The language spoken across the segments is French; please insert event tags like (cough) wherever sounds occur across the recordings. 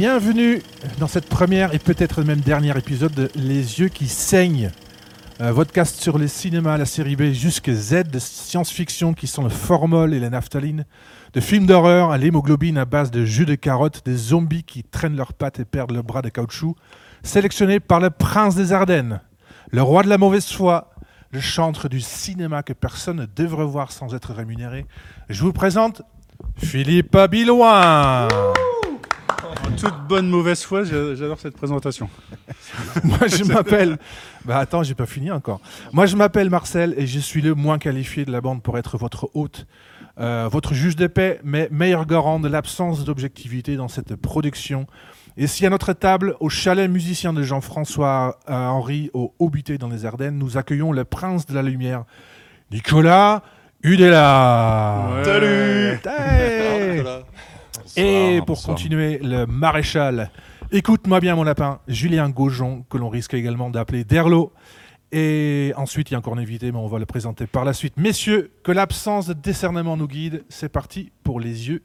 Bienvenue dans cette première et peut-être même dernier épisode de Les yeux qui saignent. Euh, podcast sur les cinémas, la série B jusqu'à Z de science-fiction qui sont le formol et la naphtaline, de films d'horreur à l'hémoglobine à base de jus de carotte, des zombies qui traînent leurs pattes et perdent leurs bras de caoutchouc, sélectionnés par le prince des Ardennes, le roi de la mauvaise foi, le chantre du cinéma que personne ne devrait voir sans être rémunéré. Je vous présente Philippe Abiloin. En toute bonne mauvaise foi, j'a- j'adore cette présentation. (laughs) Moi, je m'appelle. Bah attends, j'ai pas fini encore. Moi, je m'appelle Marcel et je suis le moins qualifié de la bande pour être votre hôte, euh, votre juge de paix, mais meilleur garant de l'absence d'objectivité dans cette production. Et si à notre table, au chalet musicien de Jean-François euh, Henri au Haut-Buté dans les Ardennes, nous accueillons le prince de la lumière, Nicolas Udella. Ouais. Salut Hey Et pour bonsoir. continuer, le maréchal. Écoute-moi bien, mon lapin. Julien Gaujon, que l'on risque également d'appeler Derlo. Et ensuite, il y a encore un invité, mais on va le présenter par la suite. Messieurs, que l'absence de décernement nous guide. C'est parti pour les yeux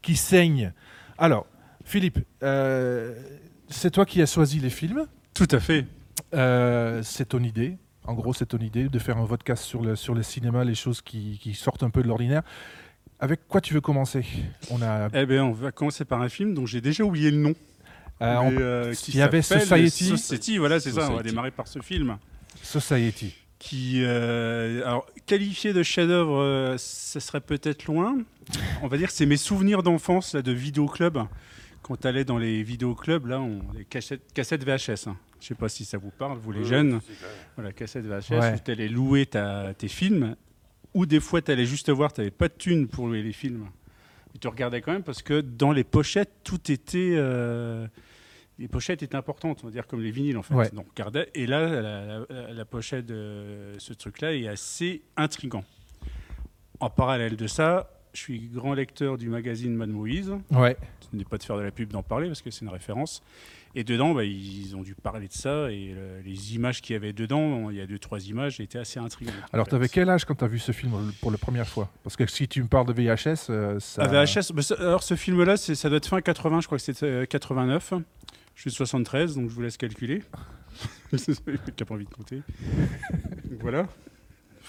qui saignent. Alors, Philippe, euh, c'est toi qui as choisi les films. Tout à fait. Euh, c'est ton idée. En gros, c'est ton idée de faire un podcast sur le, sur le cinéma, les choses qui, qui sortent un peu de l'ordinaire. Avec quoi tu veux commencer? On a, Eh bien, on va commencer par un film dont j'ai déjà oublié le nom. euh, Mais, euh, qui il y avait s'appelle Society. Society, voilà, c'est ça. On va démarrer par ce film. Society. Qui, euh, alors, qualifié de chef-d'œuvre, euh, ce serait peut-être loin. On va dire que c'est mes souvenirs d'enfance là, de vidéoclub. Quand tu allais dans les vidéoclubs, là, on, les cassettes, cassettes VHS. hein. Je sais pas si ça vous parle, vous les jeunes. Voilà, cassette VHS, Ouais. où tu allais louer ta- tes films, ou des fois tu allais juste voir, tu n'avais pas de thunes pour louer les films. Et tu regardais quand même parce que dans les pochettes, tout était. euh, les pochettes étaient importantes, on va dire comme les vinyles en fait. Ouais. Donc on regardait, et là, la, la- la pochette de ce truc-là est assez intrigant. En parallèle de ça, je suis grand lecteur du magazine Mad Moïse. Ouais. Ce n'est pas de faire de la pub d'en parler parce que c'est une référence. Et dedans, bah, ils ont dû parler de ça et euh, les images qu'il y avait dedans, il y a deux trois images, étaient assez intrigantes. Alors, tu avais quel âge quand tu as vu ce film pour la première fois? Parce que si tu me parles de VHS, euh, ça. Ah, VHS, bah, ça- alors ce film-là, ça doit être fin 80, je crois que c'était euh, 89. Je suis de 73, donc je vous laisse calculer. (laughs) Qui a pas envie de compter. Voilà.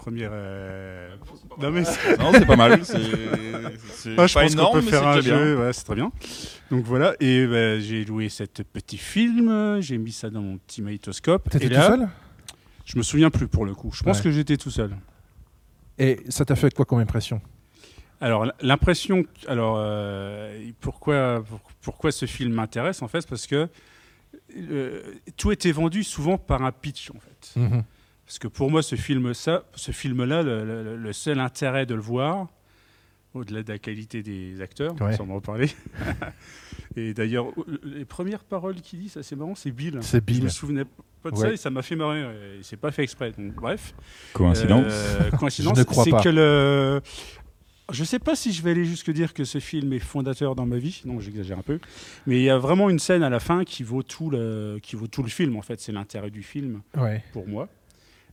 Première. euh, Non, mais c'est- Non, c'est pas mal. C'est (laughs) c'est Ah, je pas pense qu'on peut faire un jeu, ouais, c'est très bien. Donc voilà, et bah, j'ai loué cette petit film, j'ai mis ça dans mon petit magnétoscope. T'étais et tout seul? Je me souviens plus pour le coup. Je pense Ouais. que j'étais tout seul. Et ça t'a fait quoi comme impression? Alors l'impression, alors euh, pourquoi pour- pourquoi ce film m'intéresse en fait, c'est parce que euh, tout était vendu souvent par un pitch en fait. Mhm. Parce que pour moi, ce film, ça, ce film-là, le, le- le seul intérêt de le voir, au-delà de la qualité des acteurs, Ouais. va en reparler. (laughs) et d'ailleurs, les premières paroles qu'il dit, ça c'est marrant, c'est Bill. C'est Je Bill. me souvenais pas de Ouais. ça et ça m'a fait marrer. Et c'est pas fait exprès. Donc, bref. Coïncidence. Euh, coïncidence. (laughs) Je ne crois c'est pas. que le. Je sais pas si je vais aller jusque dire que ce film est fondateur dans ma vie. Non, j'exagère un peu. Mais il y a vraiment une scène à la fin qui vaut tout le, qui vaut tout le film. En fait, c'est l'intérêt du film Ouais. pour moi.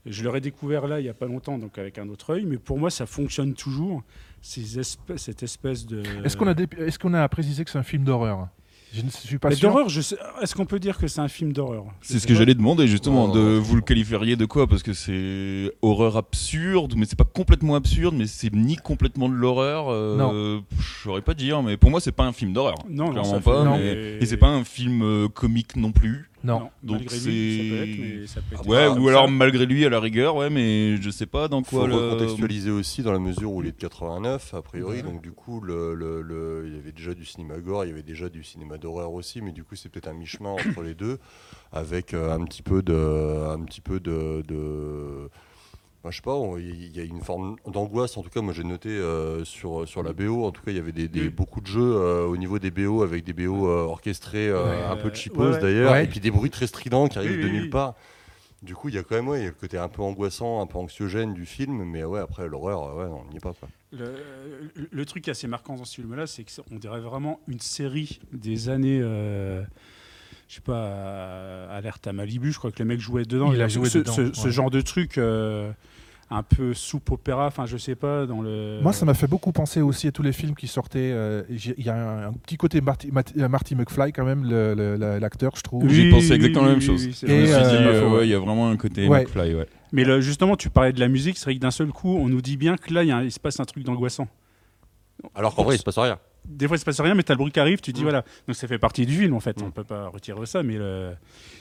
Je l'aurais découvert là il y a pas longtemps, donc avec un autre œil. Mais pour moi, ça fonctionne toujours. Ces cette espèce de. Est-ce qu'on a, dé- est-ce qu'on a précisé que c'est un film d'horreur? Je ne suis pas Mais sûr. sais- Est-ce qu'on peut dire que c'est un film d'horreur? C'est ce que j'allais demander justement. Oh. De vous le qualifieriez de quoi? Parce que c'est horreur absurde, mais c'est pas complètement absurde, mais c'est ni complètement de l'horreur. euh, Non. Je saurais pas dire, mais pour moi c'est pas un film d'horreur. Non, non, clairement ça pas. non. mais- Et c'est pas un film euh, comique non plus. Non. Donc malgré lui, ça peut c'est- être, mais ça peut être- Ouais, Ah, ou ça- alors malgré lui à la rigueur, ouais, mais je sais pas dans faut quoi le. recontextualiser aussi dans la mesure où il est de 89 a priori Ouais. donc du coup le, le- le- il y avait déjà du cinéma gore il y avait déjà du cinéma d'horreur aussi mais du coup c'est peut-être un mi-chemin entre les deux avec euh, un petit peu de un petit peu de, je sais pas, il y a une forme d'angoisse. En tout cas, moi j'ai noté euh, sur, sur la BO. En tout cas, il y avait des, des- Mm. beaucoup de jeux euh, au niveau des BO avec des BO euh, orchestrés, euh, Ouais, un peu cheapos ouais, d'ailleurs, Ouais. et puis des bruits très stridents qui arrivent Oui, de oui, nulle part. Du coup, il y a quand même ouais, il y a le côté un peu angoissant, un peu anxiogène du film, mais ouais, après l'horreur, ouais, on n'y est pas. Quoi. Le, le- le truc assez marquant dans ce film-là, c'est qu'on dirait vraiment une série des années. Je sais pas, euh, Alerte à Malibu, je crois que le mec jouait dedans. Il a Ce- joué ce, dedans, ce- genre de truc euh, un peu soupe opéra. Enfin, je sais pas dans le. Moi, ça m'a fait beaucoup penser aussi à tous les films qui sortaient. euh, Il y a un, un petit côté Marty, Marty- Marty McFly quand même, l'acteur, je trouve. Oui, J'ai pensé exactement la même chose. oui, Je me suis dit, ouais, il y a vraiment un côté Ouais. McFly, ouais. Mais justement, tu parlais de la musique, c'est vrai que d'un seul coup, on nous dit bien que là, il y a un- il se passe un truc d'angoissant. Alors qu'en vrai, il se passe rien. Des fois, il se passe rien, mais t'as le bruit qui arrive, tu dis Mm. voilà. Donc ça fait partie du film en fait. Mm. On peut pas retirer ça, mais le-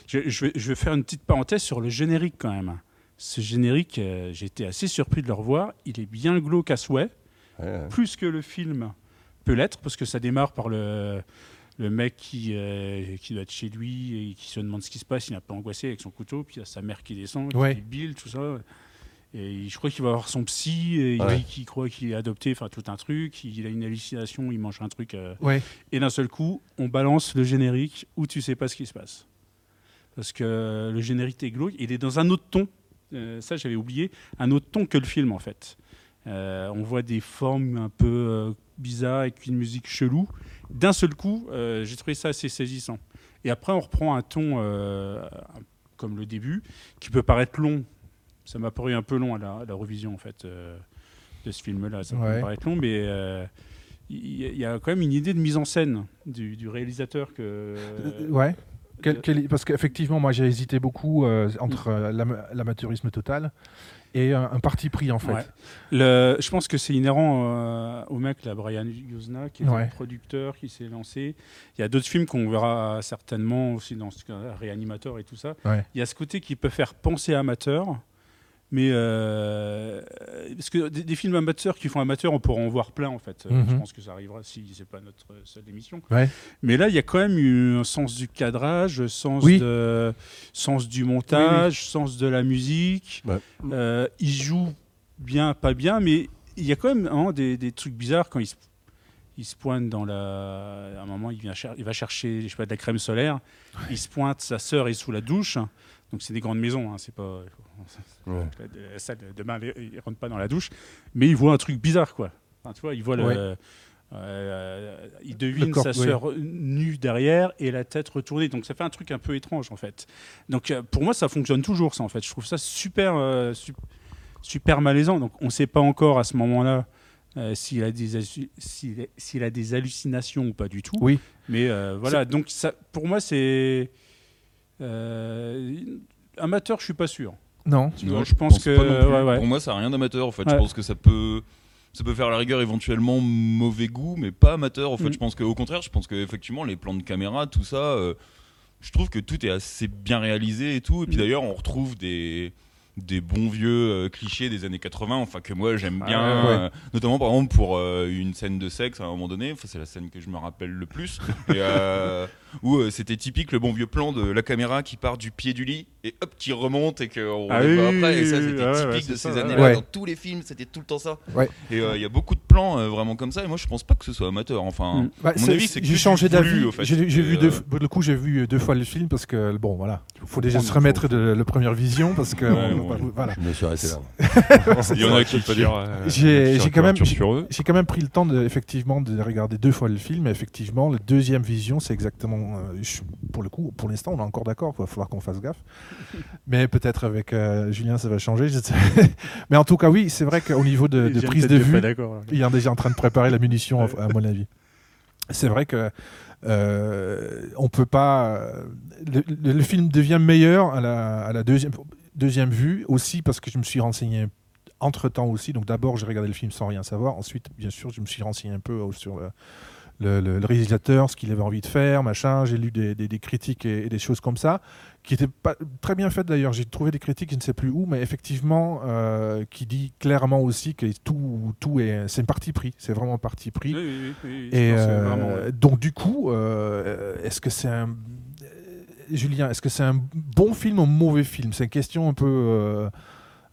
je, je vais, je vais faire une petite parenthèse sur le générique quand même. Ce générique, euh, j'ai été assez surpris de le revoir. Il est bien glauque à souhait, Ouais, ouais. plus que le film peut l'être, parce que ça démarre par le, le mec qui, euh, qui doit être chez lui et qui se demande ce qui se passe. Il un peu angoissé avec son couteau, puis il y a sa mère qui descend, qui Ouais. Bill, tout ça. Et je crois qu'il va voir son psy, et il Ouais. dit qu'il croit qu'il est adopté, enfin tout un truc. Il a une hallucination, il mange un truc. euh, Ouais. et d'un seul coup, on balance le générique où tu sais pas ce qui se passe. Parce que le générique est glauque, il est dans un autre ton. Euh, ça, j'avais oublié. Un autre ton que le film, en fait. Euh, on voit des formes un peu euh, bizarres avec une musique chelou. D'un seul coup, euh, j'ai trouvé ça assez saisissant. Et après, on reprend un ton euh, comme le début, qui peut paraître long. Ça m'a paru un peu long à la, à la revision, en fait, euh, de ce film-là. Ça Ouais. peut paraître long, mais euh, il y, a- il y a quand même une idée de mise en scène du, du réalisateur que. Euh, ouais. Quel- quel- parce qu'effectivement, moi j'ai hésité beaucoup entre l'ama- l'amateurisme total et un, un parti pris en fait. Ouais. Le, je pense que c'est inhérent euh, au mec, là, Brian Yuzna, qui est Ouais. un producteur, qui s'est lancé. Il y a d'autres films qu'on verra certainement aussi dans ce cas, Réanimateur et tout ça. Ouais. Il y a ce côté qui peut faire penser amateur, mais euh, parce que des, des films amateurs qui font amateur, on pourra en voir plein en fait. Euh, Mhm. Je pense que ça arrivera si c'est pas notre seule émission. Ouais. Mais là, il y a quand même eu un sens du cadrage, sens Oui. de sens du montage, sens de la musique. Ouais. Euh, il joue bien, pas bien, mais il y a quand même hein, des, des trucs bizarres quand il se, il se pointe dans la. À un moment, il, vient cher- il va chercher je sais pas, de la crème solaire. Il se pointe, sa sœur est sous la douche. Donc, c'est des grandes maisons, hein, c'est pas. (laughs) Ouais. La salle de- demain, il rentre pas dans la douche, mais il voit un truc bizarre, quoi. Enfin, tu vois, il voit le. Ouais. euh, il devine corps, sa oui. sœur nue derrière et la tête retournée. Donc ça fait un truc un peu étrange en fait. Donc euh, pour moi ça fonctionne toujours ça en fait. Je trouve ça super euh, su- super malaisant. Donc on ne sait pas encore à ce moment-là euh, s'il a des s'il a hallucinations ou pas du tout. Oui. Mais euh, voilà. Donc ça pour moi c'est euh, amateur. Je suis pas sûr. Non. Tu Non, vois, je pense que ouais, ouais. Pour moi, ça n'a rien d'amateur. En fait, Ouais. je pense que ça peut, ça peut faire à la rigueur éventuellement mauvais goût, mais pas amateur. En fait, Mm. je pense qu'au contraire, je pense qu'effectivement, les plans de caméra, tout ça, euh, je trouve que tout est assez bien réalisé et tout. Et puis Mm. d'ailleurs, on retrouve des des bons vieux euh, clichés des années 80 enfin que moi j'aime Ah bien ouais. euh, notamment par exemple pour euh, une scène de sexe à un moment donné enfin c'est la scène que je me rappelle le plus (laughs) et, où c'était typique le bon vieux plan de la caméra qui part du pied du lit et hop qui remonte et qu'on Ah oui, après et ça c'était typique ouais, de ces années-là ouais. dans tous les films c'était tout le temps ça et il y a beaucoup de plans vraiment comme ça et moi je pense pas que ce soit amateur enfin Mm. Bah, mon avis, c'est que j'ai changé d'avis. fait. J'ai vu deux, le coup, j'ai vu deux fois le film parce que bon, voilà, il faut déjà se remettre de la première vision parce que Voilà. Je me suis arrêté là. (laughs) il y en a qui pas dire. euh, J'ai- sur j'ai quand même-. J'ai quand pris le temps de, effectivement de regarder deux fois le film. Et effectivement, la deuxième vision, c'est exactement. euh, je- pour le coup, pour l'instant, on est encore d'accord. Il va falloir qu'on fasse gaffe. (laughs) Mais peut-être avec euh, Julien, ça va changer. (laughs) Mais en tout cas, oui, c'est vrai qu'au niveau de, prise de vue, il est déjà en train de préparer la munition, à mon avis. C'est vrai que euh, on peut pas. euh, Le, le- le film devient meilleur à la, à la deuxième, deuxième vue aussi parce que je me suis renseigné entre temps aussi. Donc d'abord, j'ai regardé le film sans rien savoir. Ensuite, bien sûr, je me suis renseigné un peu euh, sur le, le- le- le réalisateur, ce qu'il avait envie de faire, machin. J'ai lu des, des- des critiques et, et des choses comme ça qui étaient pas très bien faites d'ailleurs. J'ai trouvé des critiques, je ne sais plus où, mais effectivement, euh, qui dit clairement aussi que tout, tout est, c'est un parti pris. C'est vraiment un parti pris. Oui, oui, oui, Et euh, vraiment, ouais. donc du coup, euh, est-ce que c'est un Julien, est-ce que c'est un bon film ou un mauvais film? C'est une question un peu euh,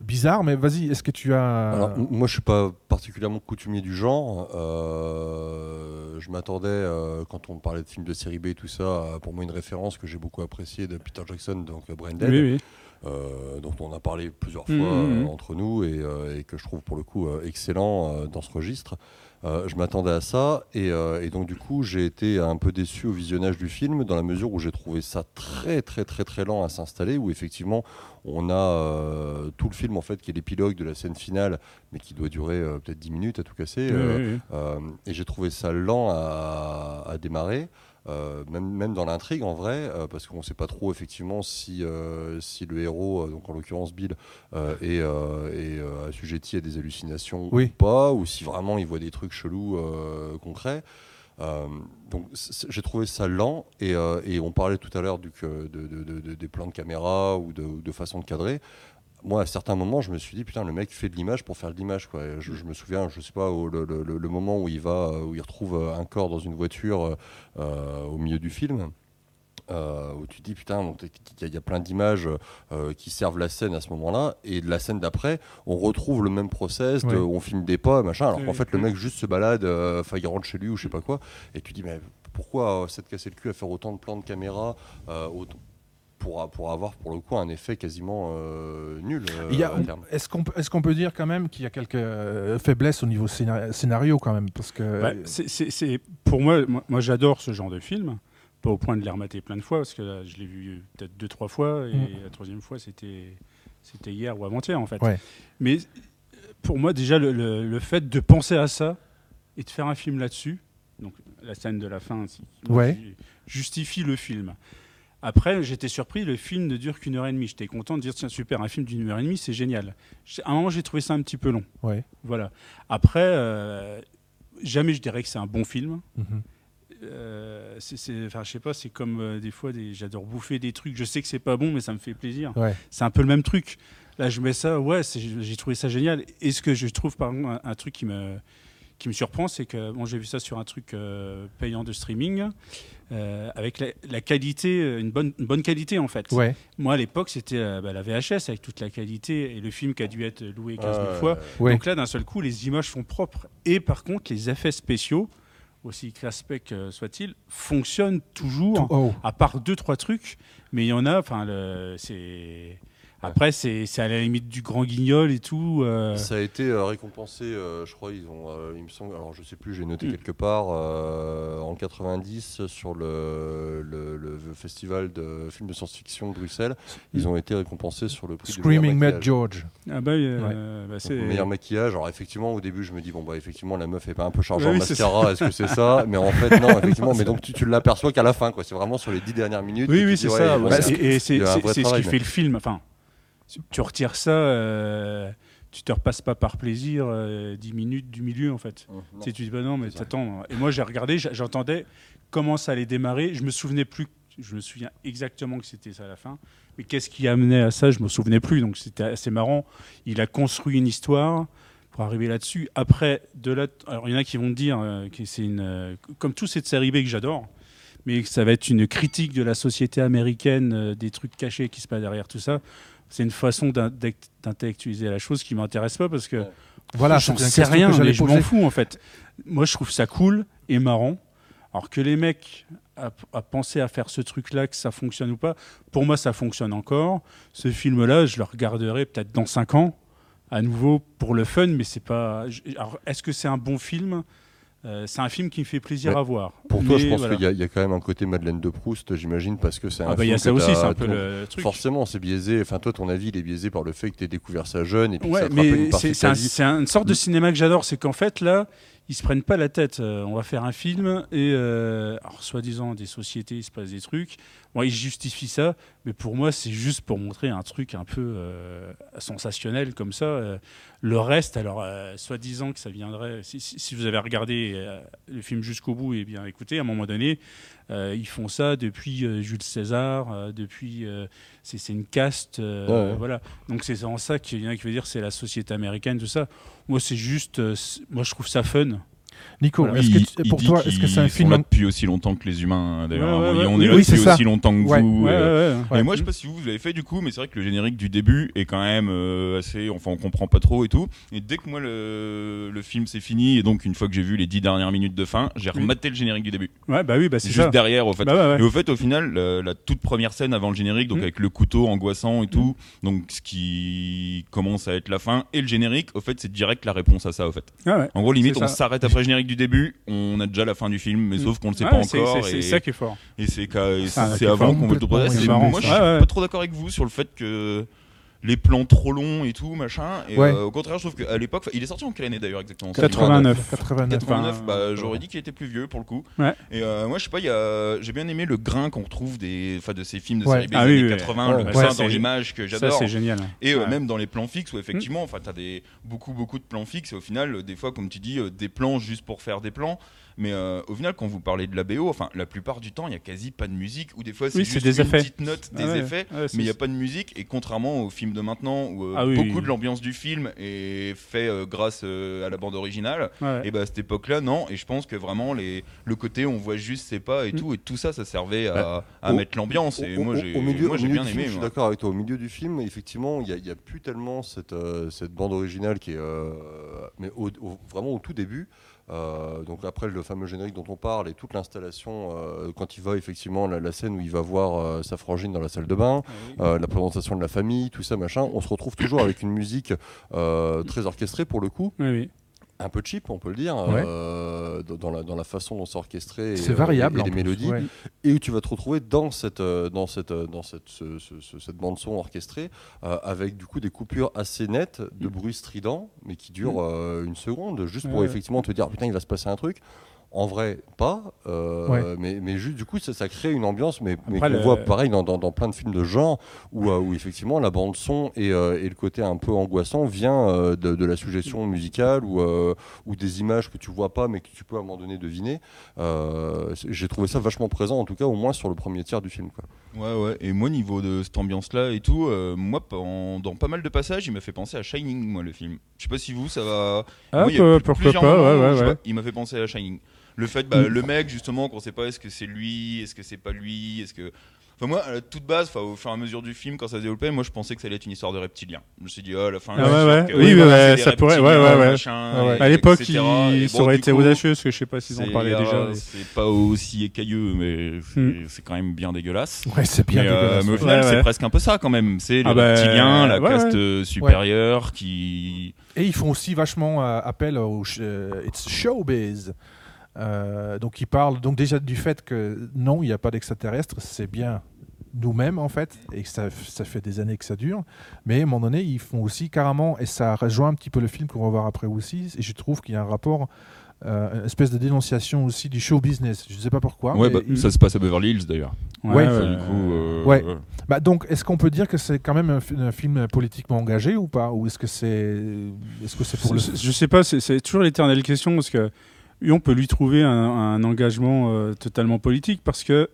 bizarre, mais vas-y, est-ce que tu as Alors, moi, je suis pas particulièrement coutumier du genre. Euh, je m'attendais, euh, quand on parlait de films de série B et tout ça, pour moi une référence que j'ai beaucoup appréciée de Peter Jackson, donc Dead. Oui, oui. Euh, dont on a parlé plusieurs Mmh, fois mmh, euh, mmh. entre nous et, euh, et que je trouve pour le coup euh, excellent euh, dans ce registre. Euh, je m'attendais à ça et, euh, et donc du coup j'ai été un peu déçu au visionnage du film dans la mesure où j'ai trouvé ça très très très très lent à s'installer où effectivement on a euh, tout le film en fait qui est l'épilogue de la scène finale mais qui doit durer euh, peut-être 10 minutes à tout casser euh, euh, et j'ai trouvé ça lent à, à démarrer, euh, même, même dans l'intrigue en vrai, euh, parce qu'on ne sait pas trop effectivement si, euh, si le héros, donc en l'occurrence Bill, est, est, assujetti à des hallucinations Oui. ou pas, ou si vraiment il voit des trucs chelous concrets. Donc j'ai trouvé ça lent et, et on parlait tout à l'heure de, de- de- des plans de caméra ou de, ou de façon de cadrer. Moi, à certains moments, je me suis dit putain, le mec fait de l'image pour faire de l'image quoi. Je, je me souviens, je sais pas, au- le, le- le- le moment où il va, où il retrouve euh, un corps dans une voiture euh, euh, au milieu du film. euh, où tu te dis putain, il y a- il y a plein d'images euh, qui servent la scène à ce moment-là, et de la scène d'après, on retrouve le même process, de- Ouais. où on filme des pas, machin, alors qu'en fait le mec juste se balade, enfin il rentre chez lui ou je sais pas quoi, et tu dis mais pourquoi s'être cassé le cul à faire autant de plans de caméra autant- pour, pour avoir pour le coup un effet quasiment euh, nul euh. Est-ce qu'on peut, est-ce qu'on peut dire quand même qu'il y a quelques euh, faiblesses au niveau scénar- scénario quand même? Parce que c'est- c'est- pour moi, moi, moi, j'adore ce genre de film, pas au point de les remater plein de fois, parce que là, je l'ai vu peut-être deux, trois fois, et Mm. la troisième fois, c'était c'était hier ou avant-hier, en fait. Ouais. Mais euh, pour moi, déjà, le, le- le fait de penser à ça et de faire un film là-dessus, donc la scène de la fin, Ouais. justifie le film. Après, j'étais surpris, le film ne dure qu'une heure et demie. J'étais content de dire, tiens, super, un film d'une heure et demie, c'est génial. À un moment, j'ai trouvé ça un petit peu long. ouais. Voilà. Après, euh, jamais je dirais que c'est un bon film. Euh, c'est, c'est- enfin, je sais pas, c'est comme euh, des fois, des, j'adore bouffer des trucs. Je sais que c'est pas bon, mais ça me fait plaisir. Ouais. C'est un peu le même truc. Là, je mets ça, ouais, j'ai trouvé ça génial. Et ce que je trouve, par exemple, un, un truc qui me, qui me surprend, c'est que bon, j'ai vu ça sur un truc payant de streaming, euh, avec la, la qualité, euh, une bonne, une bonne qualité en fait. Ouais. Moi, à l'époque, c'était euh, bah, la VHS avec toute la qualité et le film qui a dû être loué 15 000 Euh, fois. Ouais. Donc là, d'un seul coup, les images sont propres. Et par contre, les effets spéciaux, aussi classe-spec euh, soit-il, fonctionnent toujours, Oh. à part deux, trois trucs. Mais il y en a, enfin, c'est. Après, c'est c'est à la limite du grand guignol et tout. euh, Ça a été euh, récompensé, euh, je crois, ils ont, euh, il me semble, alors je sais plus, j'ai noté Mm. quelque part, euh, en 90 sur le, le, le festival de films de science-fiction de Bruxelles, ils ont été récompensés sur le prix du Screaming maquillage. George. Ah bah, euh, bah, c'est. meilleur maquillage. Alors effectivement, au début, je me dis bon bah effectivement la meuf est pas un peu chargée Ouais, en oui, mascara. Est-ce que c'est ça? Mais en fait non, (laughs) effectivement. mais donc tu, tu l'aperçois qu'à la fin, quoi. C'est vraiment sur les dix dernières minutes. Oui, oui, c'est ça. ouais, Bah, et c'est ce qui fait le film. Enfin, tu retires ça, euh, tu te repasses pas par plaisir euh, 10 minutes du milieu, en fait. Non. Tu sais, tu dis, bah non, mais t'attends. Et moi, j'ai regardé, j'entendais comment ça allait démarrer. Je me souvenais plus, je me souviens exactement que c'était ça à la fin. Mais qu'est-ce qui amenait à ça Je me souvenais plus. Donc c'était assez marrant. Il a construit une histoire pour arriver là-dessus. Après, de là, alors il y en a qui vont dire euh, que c'est une, euh, comme tout cette série B que j'adore, mais que ça va être une critique de la société américaine, euh, des trucs cachés qui se passent derrière tout ça. C'est une façon d'in- d'int- d'intellectualiser la chose qui m'intéresse pas parce que Ouais. Voilà, j'en sais rien, mais je m'en fous en fait. Moi, je trouve ça cool et marrant. Alors que les mecs pensé à faire ce truc-là, que ça fonctionne ou pas, pour moi, ça fonctionne encore. Ce film-là, je le regarderai peut-être dans 5 ans, à nouveau pour le fun, mais c'est pas. alors, Est-ce que c'est un bon film? Euh, C'est un film qui me fait plaisir Ouais. à voir. Pour toi, Mais je pense voilà. qu'il y, a- il y a quand même un côté Madeleine de Proust, j'imagine, parce que c'est un Ah bah, il y film a ça aussi, c'est un peu le truc. Forcément, c'est biaisé. Enfin, toi, ton avis, il est biaisé par le fait que tu aies découvert ça jeune et puis que Ouais, ça mais c'est un- une sorte de cinéma que j'adore. C'est qu'en fait, là, ils se prennent pas la tête. Euh, on va faire un film et, euh, alors, soi-disant, des sociétés, il se passe des trucs. Bon, ils justifient ça, mais pour moi, c'est juste pour montrer un truc un peu euh, sensationnel comme ça. Le reste, alors, soi-disant que ça viendrait. Si, vous avez regardé le film jusqu'au bout, et bien écoutez, à un moment donné, ils font ça depuis euh, Jules César, euh, depuis. euh, c'est une caste. euh, Ouais, ouais. Voilà. Donc c'est en ça qu'il y en a qui veut dire c'est la société américaine, tout ça. Moi, c'est juste. euh, moi, je trouve ça fun. Nico, Voilà. est-ce Oui, que il- tu- il pour toi, est-ce que c'est un film là depuis aussi longtemps que les humains hein, d'ailleurs. Ouais, ouais. on est là oui, c'est depuis aussi longtemps que vous. Euh. Et moi, je sais pas si vous, vous l'avez fait du coup, mais c'est vrai que le générique du début est quand même euh, assez. Enfin, on comprend pas trop et tout. Et dès que moi, le, le film s'est fini, et donc une fois que j'ai vu les dix dernières minutes de fin, j'ai Oui. rematé le générique du début. Ouais, bah oui, bah c'est C'est juste ça. derrière, au fait. Bah. Et au fait, au final, la, la toute première scène avant le générique, donc Mm. avec le couteau angoissant et tout, donc ce qui commence à être la fin, et le générique, au fait, c'est direct la réponse à ça, au fait. Ah. En gros, limite, C'est on s'arrête après générique du début, on a déjà la fin du film, mais sauf qu'on le sait Ouais, pas encore. c'est- et- C'est ça qui est fort. et c'est avant qu'on veut le Moi, je suis pas trop d'accord avec vous sur le fait que les plans trop longs et tout, machin. Et Ouais. euh, au contraire, je trouve qu'à l'époque, il est sorti en quelle année d'ailleurs exactement? ce 89. 89. 89, Enfin, bah, j'aurais dit qu'il était plus vieux pour le coup. Ouais. Et euh, moi, je sais pas, il y a... j'ai bien aimé le grain qu'on retrouve des... enfin, de ces films de Ouais. série B Ah des oui, années oui, 80, ouais. le Ouais, grain c'est- dans l'image que Ça, j'adore. c'est génial. Et euh, Ouais. même dans les plans fixes où effectivement, enfin, t'as des beaucoup beaucoup de plans fixes et au final, euh, des fois, comme tu dis, euh, des plans juste pour faire des plans. Mais euh, au final, quand vous parlez de la BO, enfin, la plupart du temps, il y a quasi pas de musique ou des fois c'est Oui, juste des une effets. petite note, des Ah ouais. effets. Ouais, Mais il n'y a pas de musique et contrairement aux films de maintenant où euh, Ah oui, beaucoup oui. de l'ambiance du film est fait euh, grâce euh, à la bande originale, Ouais. et bah à cette époque-là non. Et je pense que vraiment les, le côté on voit juste ses pas et Mm. tout et tout ça ça servait à, Bah, à au- mettre l'ambiance et Au- moi j'ai bien du film, aimé. Je suis d'accord avec toi. Au milieu du film, effectivement, il n'y a, plus tellement cette, euh, cette bande originale qui est. euh, mais au- au- vraiment au tout début. Euh, donc après le fameux générique dont on parle et toute l'installation euh, quand il va effectivement la, la scène où il va voir euh, sa frangine dans la salle de bain, euh, la présentation de la famille, tout ça machin, on se retrouve toujours avec une musique très orchestrée pour le coup, Oui, oui. Un peu cheap on peut le dire, Ouais. euh, dans, la, dans la façon dont c'est orchestré et, C'est variable. et, en les plus, mélodies ouais. et où tu vas te retrouver dans cette, euh, dans cette, euh, dans cette, ce- ce- ce- cette bande son orchestrée euh, avec du coup des coupures assez nettes de bruit strident mais qui durent euh, une seconde juste pour effectivement te dire putain il va se passer un truc. En vrai, pas, euh, Ouais. mais, mais juste du coup ça, ça crée une ambiance, mais, mais qu'on le- voit pareil dans, dans, dans plein de films de genre où, euh, où effectivement la bande son et, euh, et le côté un peu angoissant vient euh, de, de la suggestion musicale ou, euh, ou des images que tu vois pas mais que tu peux à un moment donné deviner. Euh, J'ai trouvé ça vachement présent, en tout cas au moins sur le premier tiers du film. Quoi. Ouais ouais. Et moi niveau de cette ambiance là et tout, euh, moi en- dans pas mal de passages, il m'a fait penser à Shining moi le film. Je sais pas si vous ça va. Ah, Moi, il y a peu- plus- pourquoi pas, moments ouais, ouais. pas, il m'a fait penser à Shining. Le fait, bah, Mm. le mec, justement, qu'on sait pas est-ce que c'est lui, est-ce que c'est pas lui, est-ce que. Enfin, moi, à la toute base, enfin, au fur et à mesure du film, quand ça se développait, moi je pensais que ça allait être une histoire de reptiliens. Je me suis dit, oh, à la fin, Ah ouais, ouais. que, Oui, ouais, ça pourrait- ouais, reptiliens, ouais, ouais. machin, Ah ouais. et- À l'époque, il, ça bon, aurait été coup, audacieux, parce que je sais pas s'ils en parlaient déjà. mais- C'est pas aussi écailleux, mais c'est Mm. c'est quand même bien dégueulasse. Ouais, c'est bien mais, euh, dégueulasse. mais au final, c'est presque un peu ça quand même. C'est le Ah bah, reptilien, la caste euh, supérieure qui. Et ils font aussi vachement euh, appel au euh, it's showbiz. Euh, donc ils parlent donc déjà du fait que non, il n'y a pas d'extraterrestres, c'est bien nous-mêmes en fait, et que ça, ça fait des années que ça dure. Mais à un moment donné, ils font aussi carrément, et ça rejoint un petit peu le film qu'on va voir après aussi, et je trouve qu'il y a un rapport, euh, une espèce de dénonciation aussi du show business. Je ne sais pas pourquoi. Ouais, bah, il- ça se passe à Beverly Hills d'ailleurs. Ouais. Enfin, du coup, euh, Ouais. Bah, donc, est-ce qu'on peut dire que c'est quand même un, fi- un film politiquement engagé ou pas? Ou est-ce que c'est est -ce c'est pour le... C'est- Je sais pas, c'est- c'est toujours l'éternelle question parce que oui, on peut lui trouver un, un engagement euh, totalement politique parce que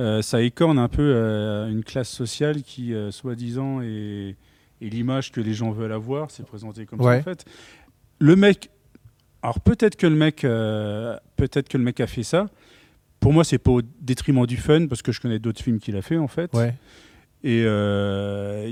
euh, ça écorne un peu euh, une classe sociale qui, soi-disant, est, est l'image que les gens veulent avoir. C'est présenté comme Ouais. ça en fait. Le mec, alors peut-être que le mec, peut-être que le mec a fait ça. Pour moi, c'est pas au détriment du fun parce que je connais d'autres films qu'il a fait en fait. Ouais. Et euh,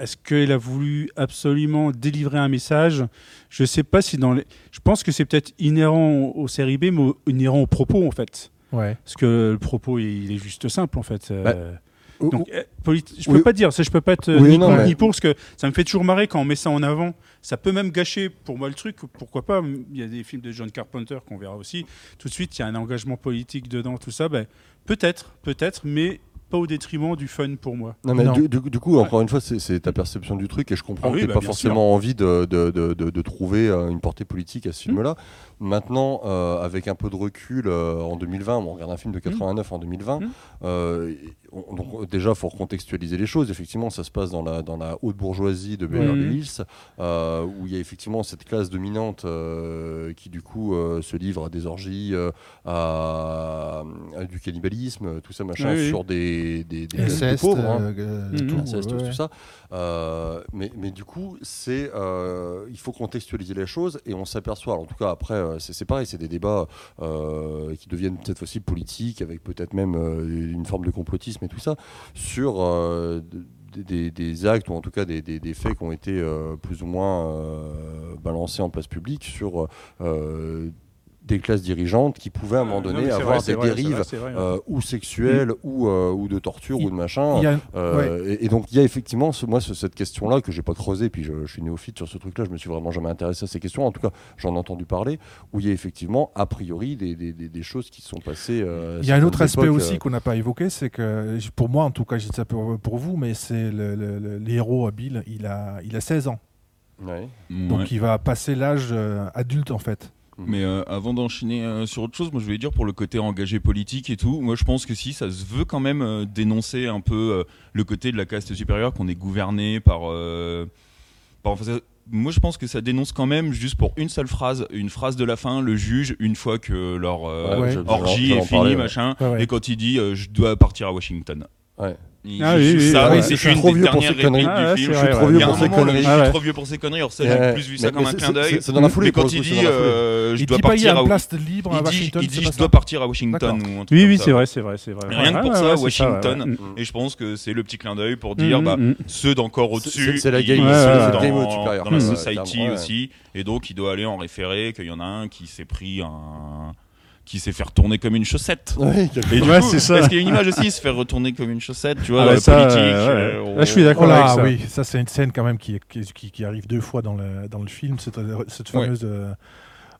est-ce qu'il a voulu absolument délivrer un message? Je sais pas si dans les. Je pense que c'est peut-être inhérent aux séries B, mais inhérent au propos en fait. Ouais. Parce que le propos, il est juste simple en fait. Euh, Bah, donc, euh, politi- je oui. peux pas dire, ça, je peux pas être Oui, ni non, contre mais- ni pour, parce que ça me fait toujours marrer quand on met ça en avant. Ça peut même gâcher pour moi le truc. Pourquoi pas Il y a des films de John Carpenter qu'on verra aussi. Tout de suite, il y a un engagement politique dedans, tout ça. Ben, peut-être, peut-être, mais pas au détriment du fun pour moi. Non, mais Non. Du, du- du coup, encore une fois, c'est- ta perception du truc et je comprends Ah oui, que tu bah, pas forcément envie de, de, de- de- de trouver euh, une portée politique à ce film-là. Maintenant, euh, avec un peu de recul, euh, en 2020, on regarde un film de 89 en 2020, Mm. euh, on- donc, déjà, faut recontextualiser les choses. Effectivement, ça se passe dans la, dans la haute bourgeoisie de Beverly Mhm. Hills, euh, où il y a effectivement cette classe dominante euh, qui, du coup, euh, se livre à des orgies, euh, à, à du cannibalisme, tout ça, machin, Oui, oui. sur des, des, des, des Inceste, pauvres. hein. euh, euh, Mhm. tout, Inceste, ouais, tout ouais. ça. Euh, mais, mais du coup, c'est, euh, il faut contextualiser les choses et on s'aperçoit. En tout cas, après, euh, c'est, c'est pareil, c'est des débats euh, qui deviennent peut-être aussi politiques, avec peut-être même euh, une forme de complotisme et tout ça, sur euh, des, actes ou en tout cas des, faits qui ont été euh, plus ou moins euh, balancés en place publique sur euh, des classes dirigeantes qui pouvaient à un moment Non, donné avoir vrai, des vrai, dérives vrai, euh, ou sexuelles ou, euh, ou de torture Il- ou de machin. A Euh, et, et donc il y a effectivement ce, moi ce- cette question-là que j'ai pas creusé, puis je, je suis néophyte sur ce truc-là, je me suis vraiment jamais intéressé à ces questions. En tout cas, j'en ai entendu parler où il y a effectivement a priori des, des- des- des choses qui sont passées. euh, Il y a un autre aspect aussi euh, qu'on n'a pas évoqué, c'est que pour moi, en tout cas, je dis ça pour, pour vous, mais c'est le, le- le- Bill, il a, il a 16 ans, ouais. donc Ouais. il va passer l'âge euh, adulte en fait. Mais euh, avant d'enchaîner euh, sur autre chose, moi je voulais dire pour le côté engagé politique et tout, moi je pense que si ça se veut quand même euh, dénoncer un peu euh, le côté de la caste supérieure qu'on est gouverné par, euh, par- enfin, ça- moi je pense que ça dénonce quand même juste pour une seule phrase, une phrase de la fin, le juge une fois que leur euh, Ouais. orgie est finie, machin, Ouais, ouais. et quand il dit euh, je dois partir à Washington. Ouais. Il- Ah je oui, oui, ça, oui, c'est une trop des vieux pour dernières ces conneries. répliques Ah ouais, Je suis vrai, trop ouais. vieux pour ces conneries. je suis trop vieux pour ces conneries, alors ça Ouais. j'ai plus vu ça comme un clin d'œil. c'est- dans la foulée. Mais quand le il dit euh, je il dois partir à Washington. il dit je dois partir à Washington D'accord. ou un truc Oui, oui, c'est vrai, c'est vrai, c'est vrai. Rien que pour ça, Washington. Mm. Et je pense que c'est le petit clin d'œil pour dire Mhm, bah, mhm. ceux d'encore au-dessus, c'est- la game, dans, supérieure. la society aussi, et donc il doit aller en référé qu'il y en a un qui s'est pris un qui s'est fait retourner comme une chaussette. Ouais, Et du Ouais, coup, c'est ça. Parce qu'il y a une image aussi, se faire retourner comme une chaussette, tu vois, Ah ouais, la ça, politique. euh, ouais. euh, Là, je suis d'accord. Oh là, avec ça. oui, ça c'est une scène quand même qui, qui, qui- qui arrive deux fois dans le, dans le film, cette, cette Ouais. fameuse... euh,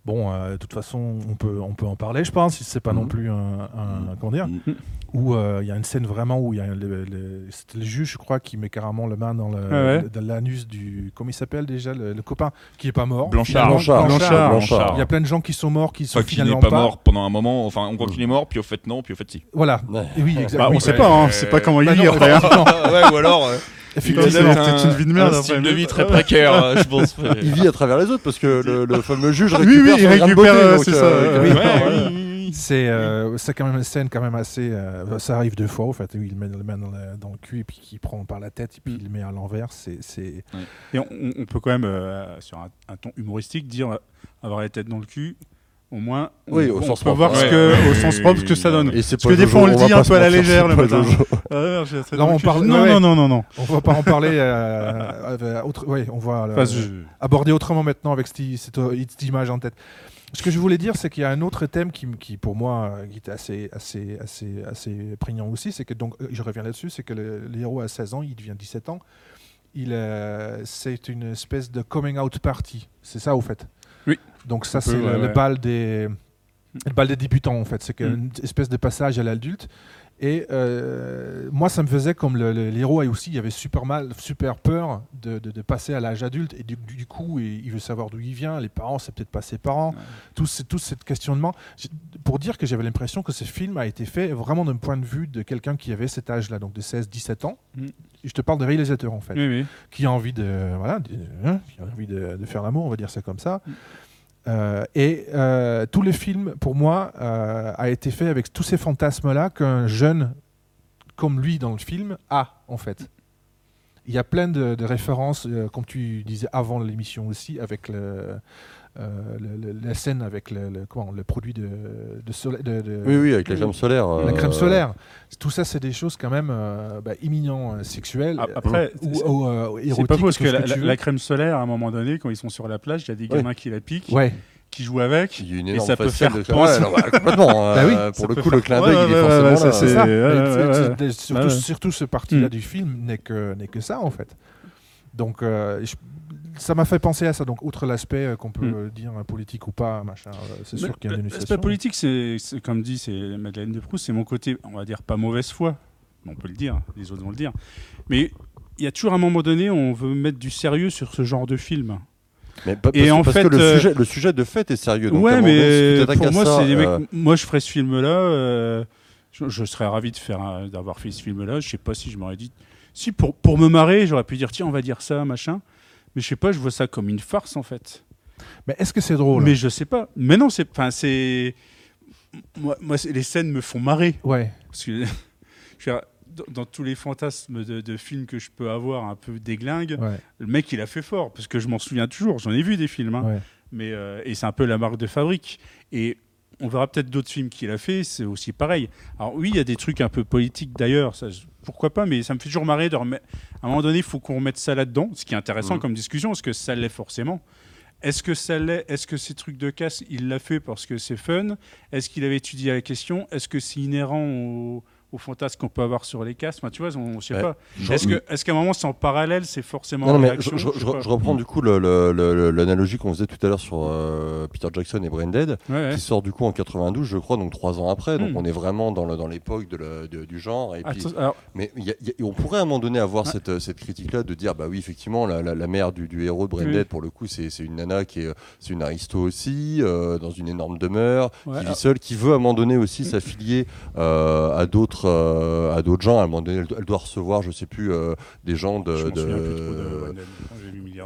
bon, euh, de toute façon, on peut, on peut en parler, je pense, si c'est pas Mhm. non plus un... un- comment dire Mhm. Où euh, il y a une scène vraiment où il y a le, le, c'est le juge, je crois, qui met carrément le main dans le- ouais. dans l'anus du... Comment il s'appelle déjà le, le copain qui est pas mort. Blanchard. Blanchard. Blanchard. Blanchard. Il y a plein de gens qui sont morts, qui sont Enfin, qu'il n'est pas mort pendant un moment, enfin, on croit qu'il est mort, puis au fait non, puis au fait si. Voilà. Ouais. Et oui, exact- Bah, oui, on sait ouais. pas, hein, c'est pas comment il Bah vit après. hein. (laughs) ouais, ou alors. euh, Effectivement. Il a peut-être une vie de merde un style de vie très précaire, je pense. Il vit à travers les autres parce que le, le fameux juge Oui, récupère oui, il récupère, euh, c'est ça, euh. C'est euh, c'est quand même une scène quand même assez. euh, ça arrive deux fois, en fait, où il met le main dans le, dans le cul et puis qu'il prend par la tête et puis il le met à l'envers. C'est c'est- Et on, on peut quand même, euh, sur un, un ton humoristique, dire avoir la tête dans le cul. Au moins, on, Oui, au on sens peut propre. voir ce que, ouais, au sens propre ce que ça donne. Et Parce que des fois, on le dit un peu à la légère le matin. Ah le on parle- Non, ouais. non, non, non, non. On va pas en parler. euh, euh, autre, ouais, on va je- aborder autrement maintenant avec cette, image en tête. Ce que je voulais dire, c'est qu'il y a un autre thème qui, pour moi, euh, qui était assez, assez, assez, assez prégnant aussi, c'est que donc, euh, je reviens là-dessus, c'est que le, le héros a 16 ans, il devient 17 ans. Il, euh, c'est une espèce de coming out party. C'est ça, au fait. Oui. Donc ça, c'est ouais, le, bal des, le bal des débutants, en fait. C'est Mm. une espèce de passage à l'adulte. Et euh, moi, ça me faisait comme le, le- l'héros et aussi, il avait super mal, super peur de, de- de passer à l'âge adulte. Et du, du coup, il, il veut savoir d'où il vient. Les parents, c'est peut-être pas ses parents. Ouais. Tout, ce- tout ce questionnement. Pour dire que j'avais l'impression que ce film a été fait vraiment d'un point de vue de quelqu'un qui avait cet âge-là, donc de 16-17 ans. Mm. Je te parle de réalisateur, en fait Oui, oui. qui a envie de voilà de, hein, qui a envie de, de faire l'amour on va dire ça comme ça Mm. Euh, et euh, tout le film pour moi euh, a été fait avec tous ces fantasmes là qu'un jeune comme lui dans le film a en fait. Il y a plein de, de références euh, comme tu disais avant l'émission aussi avec le, euh, le- le- la scène avec le, le- comment, le produit de, de, soleil- de- de- Oui, oui, avec la crème solaire. la euh, crème solaire tout ça c'est des choses quand même euh, bah, imminents euh, sexuelles A- Après, ou, c'est- euh, pas parce tout que la, crème solaire, à un moment donné, quand ils sont sur la plage, il y a des gamins qui la piquent, ouais qui jouent avec. Il y a une Et énorme ça peut faire penser- Ouais, bah, complètement. (laughs) Bah oui, euh, ça pour le coup, faire- le clin Ouais, d'œil, il ouais, est ouais, forcément ouais, là. ça, C'est ça. surtout, surtout ce parti-là Mm. du film n'est que, n'est que ça, en fait. Donc, euh, je- ça m'a fait penser à ça. Donc, outre l'aspect euh, qu'on peut Mm. euh, dire euh, politique ou pas, machin, c'est sûr qu'il y a une L'aspect dénonciation. politique, c'est comme dit c'est Madeleine de Proust, c'est mon côté, on va dire pas mauvaise foi, on peut le dire, les autres vont le dire. Mais il y a toujours un moment donné, on veut mettre du sérieux sur ce genre de film. Mais pas- Et parce, en parce fait, que le, sujet, le sujet de fait est sérieux. Donc ouais, donné, mais t'attaques pour moi, ça, c'est mecs. Moi, je ferais ce film-là. euh, Je, je serais ravi de faire d'avoir fait ce film-là. Je sais pas si je m'aurais dit. Si pour, pour me marrer, j'aurais pu dire tiens, on va dire ça, machin. Mais je sais pas, je vois ça comme une farce en fait. Mais est-ce que c'est drôle? Mais je sais pas. Mais non, c'est. Enfin, c'est. Moi, moi les scènes me font marrer. Ouais. Parce que. (laughs) je veux dire, dans, dans tous les fantasmes de, de films que je peux avoir un peu déglingue, Ouais. le mec il a fait fort. Parce que je m'en souviens toujours. J'en ai vu des films. hein. ouais. Mais, euh, et c'est un peu la marque de fabrique. Et on verra peut-être d'autres films qu'il a fait, c'est aussi pareil. Alors oui, il y a des trucs un peu politiques d'ailleurs, pourquoi pas, mais ça me fait toujours marrer de remettre... À un moment donné, il faut qu'on remette ça là-dedans, ce qui est intéressant Mhm. comme discussion, parce que ça l'est forcément? Est-ce que ça l'est Est-ce que ces trucs de casse, il l'a fait parce que c'est fun? Est-ce qu'il avait étudié la question? Est-ce que c'est inhérent au, au fantasme qu'on peut avoir sur les Enfin, Tu vois, on, je sais Ouais. pas. Est-ce qu'à un moment, c'est en parallèle, c'est forcément Non, mais réaction je, je- sais je- pas. je reprends du coup l'analogie qu'on faisait tout à l'heure sur euh, Peter Jackson et Braindead, Ouais, ouais. qui sort du coup en 92, je crois, donc trois ans après. Donc Mm. on est vraiment dans l'époque du genre. Et puis, Attends, alors, mais il y a- il y a- on pourrait à un moment donné avoir cette, cette critique-là de dire bah oui effectivement la, la, la mère du, du héros de Braindead Oui. pour le coup c'est une nana qui est une aristo aussi euh, dans une énorme demeure qui vit seule qui veut à un moment donné aussi s'affilier euh, à d'autres euh, à d'autres gens à un moment donné elle, doit- elle doit recevoir je sais plus euh, des gens de, je de-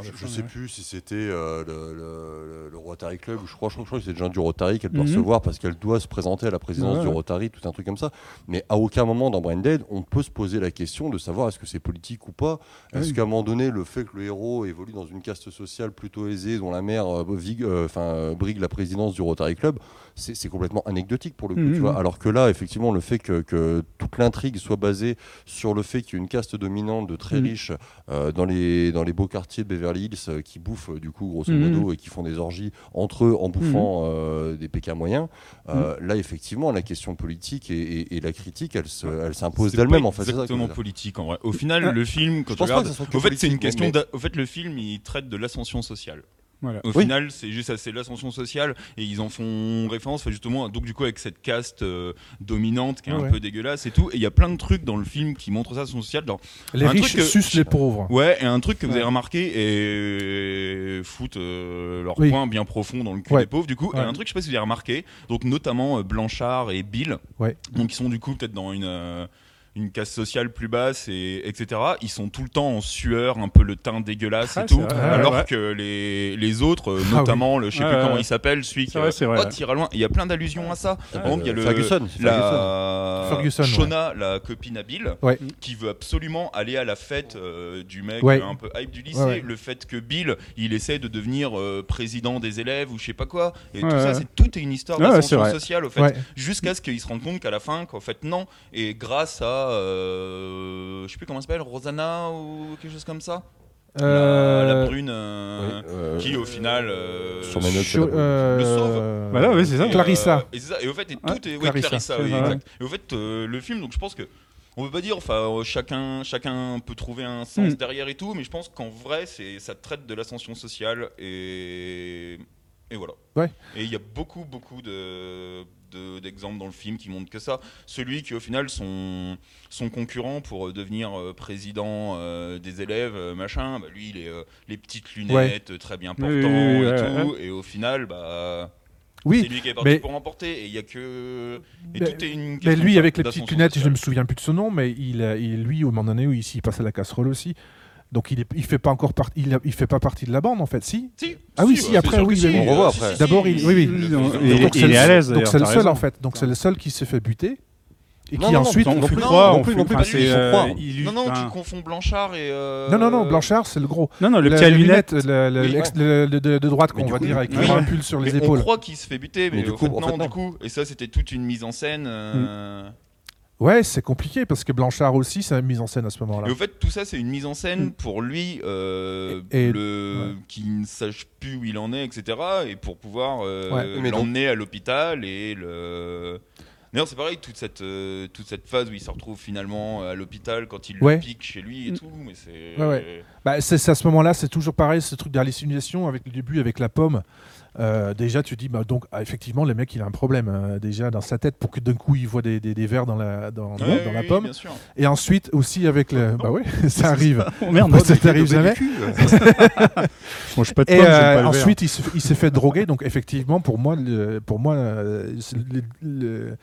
je, je sais plus si c'était euh, le, le- le Rotary Club ou je crois, je crois, je crois que c'est des gens du Rotary qu'elle doit Mhm. recevoir parce qu'elle doit se présenter à la présidence Ouais, du. Rotary, tout un truc comme ça. Mais à aucun moment dans Braindead, on peut se poser la question de savoir est-ce que c'est politique ou pas. Est-ce Oui. qu'à un moment donné, le fait que le héros évolue dans une caste sociale plutôt aisée, dont la mère euh, vigue- euh, euh, brigue la présidence du Rotary Club, c'est complètement anecdotique pour le coup. Mhm. tu vois. Alors que là, effectivement, le fait que, que toute l'intrigue soit basée sur le fait qu'il y a une caste dominante de très Mhm. riches euh, dans, les, dans les beaux quartiers de Beverly Hills euh, qui bouffent euh, du coup grosso modo et qui font des orgies entre eux en bouffant euh, des pécas moyens. Euh, Là, effectivement, la question politique et, et- et la critique, elle se- elle s'impose C'est d'elle-même en fait. ça Exactement dire. politique en vrai. Au final, Ah. le film, quand Je tu pense pas regardes, que ça soit que au fait, c'est une question. mais- Au fait, le film, il traite de l'ascension sociale. Voilà. Au Oui. final, c'est juste ça, c'est l'ascension sociale et ils en font référence, justement, donc du coup avec cette caste euh, dominante qui est Ouais, un peu dégueulasse et tout. Et il y a plein de trucs dans le film qui montrent ça, l'ascension sociale. Genre, Les Un riches truc que- sucent les pauvres. Ouais, et un truc que vous avez remarqué et foutent euh, leur Oui. poing bien profond dans le cul Ouais. des pauvres, du coup. Ouais. Et un truc, je sais pas si vous avez remarqué, donc notamment euh, Blanchard et Bill, Ouais. donc ils sont du coup peut-être dans une. Euh, une caste sociale plus basse et etc. Ils sont tout le temps en sueur, un peu le teint dégueulasse Ah, et tout, vrai, ouais, alors ouais. que les, les autres, euh, Ah notamment le je sais plus ouais, comment il s'appelle, celui qui vrai, vrai, oh, ouais. tire à loin. Il y a plein d'allusions à ça. Ah, Par exemple, il y a le Ferguson, la Ferguson, ouais. Shona, la copine à Bill, Ouais. qui veut absolument aller à la fête euh, du mec Ouais. euh, un peu hype du lycée. Ouais, ouais. Le fait que Bill, il essaie de devenir euh, président des élèves ou je sais pas quoi. Et Ouais, tout ça, c'est tout est une histoire d'ascension sociale au fait. Ouais. Jusqu'à ce qu'ils se rendent compte qu'à la fin, qu'en fait non. Et grâce à, euh, je sais plus comment elle s'appelle, Rosanna ou quelque chose comme ça, la, Euh, la brune, euh, Oui, euh, qui au final euh, sur mes notes, euh, le sauve. Voilà, ouais, c'est ça. et, Clarissa. et, c'est ça. Et au fait, et tout Ouais, est. ouais, Clarissa. Clarissa, oui, Ouais. exact. Et au fait, euh, le film, donc je pense que. On peut pas dire, enfin, chacun, chacun peut trouver un sens Mm. derrière et tout, mais je pense qu'en vrai, c'est, ça traite de l'ascension sociale et, et voilà. Ouais. Et il y a beaucoup, beaucoup de, de- d'exemples dans le film qui montrent que ça. Celui qui, au final, son, son concurrent pour euh, devenir euh, président euh, des élèves, machin, bah, lui, il est euh, les petites lunettes, très bien Oui, portant oui, et tout, et au final, bah. C'est Oui, lui qui est parti mais- pour remporter et il y a que et Mais- tout est une mais question lui avec les petites lunettes, je sociale. me souviens plus de son nom, mais il, il lui au moment donné où ici il passe à la casserole aussi. Donc il est, il fait pas encore partie, il, il fait pas partie de la bande en fait, si. Si, Ah oui, si, si, bah, après, oui, si, oui. On revoit euh, après. D'abord, il- oui, oui. et- donc il c'est est le- à l'aise, Donc c'est le seul raison. en fait. Donc c'est le seul qui se fait buter et Non, qui non, non, ensuite. non, on non plus, croire, non on plus, fait non plus, euh, Non non, tu confonds Blanchard et euh, Non, non, non, Blanchard, c'est le gros. Non, non, le petit à les lunettes. lunettes, le, le- Oui. l'ex- le- le- de, droite qu'on va coup, dire avec oui. un pull sur les mais épaules. on croit qu'il se fait buter mais, Mais du coup, fait, en non, fait, non. du coup et ça c'était toute une mise en scène euh, Ouais, c'est compliqué parce que Blanchard aussi, c'est une mise en scène à ce moment-là. Et au fait, tout ça, c'est une mise en scène Mm. pour lui, euh, Et- et- le, ouais. qui ne sache plus où il en est, etc. Et pour pouvoir euh, Ouais. Mais donc- l'emmener à l'hôpital et le. D'ailleurs, c'est pareil, toute cette, euh, toute cette phase où il se retrouve finalement à l'hôpital quand il Ouais. le pique chez lui et tout. Mais c'est. Ouais, ouais. Bah, c'est à ce moment-là, c'est toujours pareil, ce truc d'hallucination avec le début, avec la pomme. Euh, déjà, tu dis, bah, donc, ah, effectivement, le mec, il a un problème euh, déjà dans sa tête pour que d'un coup, il voit des, des, des vers dans la, dans, dans la oui, pomme. bien sûr. Et ensuite, aussi avec le. Bah oui, (laughs) ça arrive. Oh merde, Bah, ça t'arrive jamais. (laughs) je mange pas de Et j'aime euh, pas ensuite, il se- il s'est fait droguer. Donc, effectivement, pour moi, le, pour moi euh, c'est le- le- je-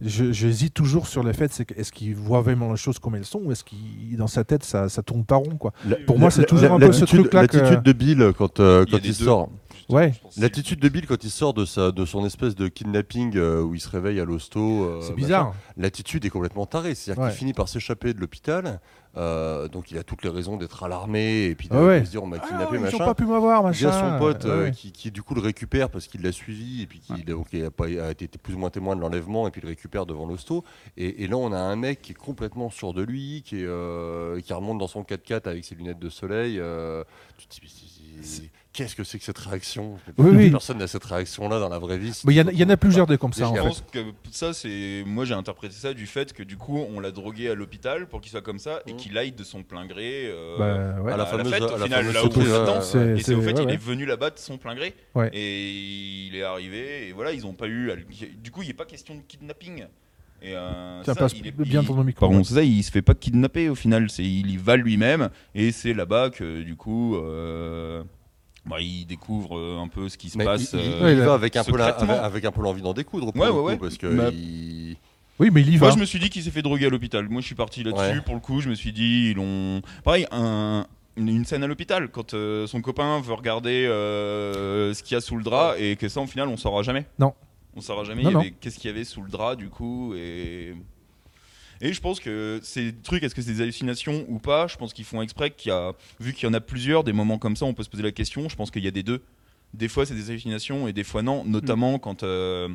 j'hésite toujours sur le fait, c'est est-ce qu'il voit vraiment les choses comme elles sont ou est-ce qu'il dans sa tête ça, ça tourne pas rond quoi. La- Pour moi, c'est toujours la- un peu ce l'attitude- truc-là que- L'attitude de Bill quand, euh, Il quand sort. Ouais. L'attitude de Bill quand il sort de, sa, de son espèce de kidnapping euh, où il se réveille à l'hosto. euh, C'est machin, bizarre. L'attitude est complètement tarée. C'est-à-dire Ouais. qu'il finit par s'échapper de l'hôpital. euh, donc il a toutes les raisons d'être alarmé et puis de, Ouais, se dire on m'a Ah, kidnappé, ils ont machin. pas pu m'avoir Il y machin. a son pote euh, Ouais. qui, qui, du coup le récupère parce qu'il l'a suivi et puis qui donc, a, pas, a été plus ou moins témoin de l'enlèvement et puis le récupère devant l'hosto. Et, et là on a un mec qui est complètement sûr de lui, qui, est, euh, qui remonte dans son 4x4 avec ses lunettes de soleil. euh, tu te Qu'est-ce que c'est que cette réaction? Oui, oui. Personne n'a cette réaction-là dans la vraie vie. Il y, en a- il y en a plusieurs des comme ça en Je fait. pense que ça, c'est. Moi, j'ai interprété ça du fait que du coup, on l'a drogué à l'hôpital pour qu'il soit comme ça et Mhm. qu'il aille de son plein gré euh, Bah, ouais. À la à fameuse- fête, à au la final, là où Et c'est au fait, ouais, il est venu là-bas de son plein gré. Ouais. Et il est arrivé, et voilà, ils n'ont pas eu. Du coup, il n'est pas question de kidnapping. Et euh, Tiens, ça, passe il est- bien il- ton micro. Pardon, c'est ça, il se fait pas kidnapper au final, c'est il y va lui-même et c'est là-bas que du coup euh, bah, il découvre euh, un peu ce qui se Mais passe. il, il- euh, il va avec un, peu la- secrètement. avec, avec un peu l'envie d'en découdre. Pour Ouais, le ouais, coup, ouais. Parce que Bah, il- Oui, mais il y va. Moi, je me suis dit qu'il s'est fait droguer à l'hôpital. Moi, je suis parti là-dessus. Ouais. Pour le coup, je me suis dit, ils ont. Pareil, un- une, une scène à l'hôpital, quand euh, son copain veut regarder euh, ce qu'il y a sous le drap, et que ça, au final, on saura jamais. Non. On saura jamais Non, il y non. avait- qu'est-ce qu'il y avait sous le drap, du coup. Et. Et je pense que ces trucs, est-ce que c'est des hallucinations ou pas Je pense qu'ils font exprès qu'il y a, vu qu'il y en a plusieurs, des moments comme ça, on peut se poser la question. Je pense qu'il y a des deux. Des fois, c'est des hallucinations et des fois non. Notamment quand, euh,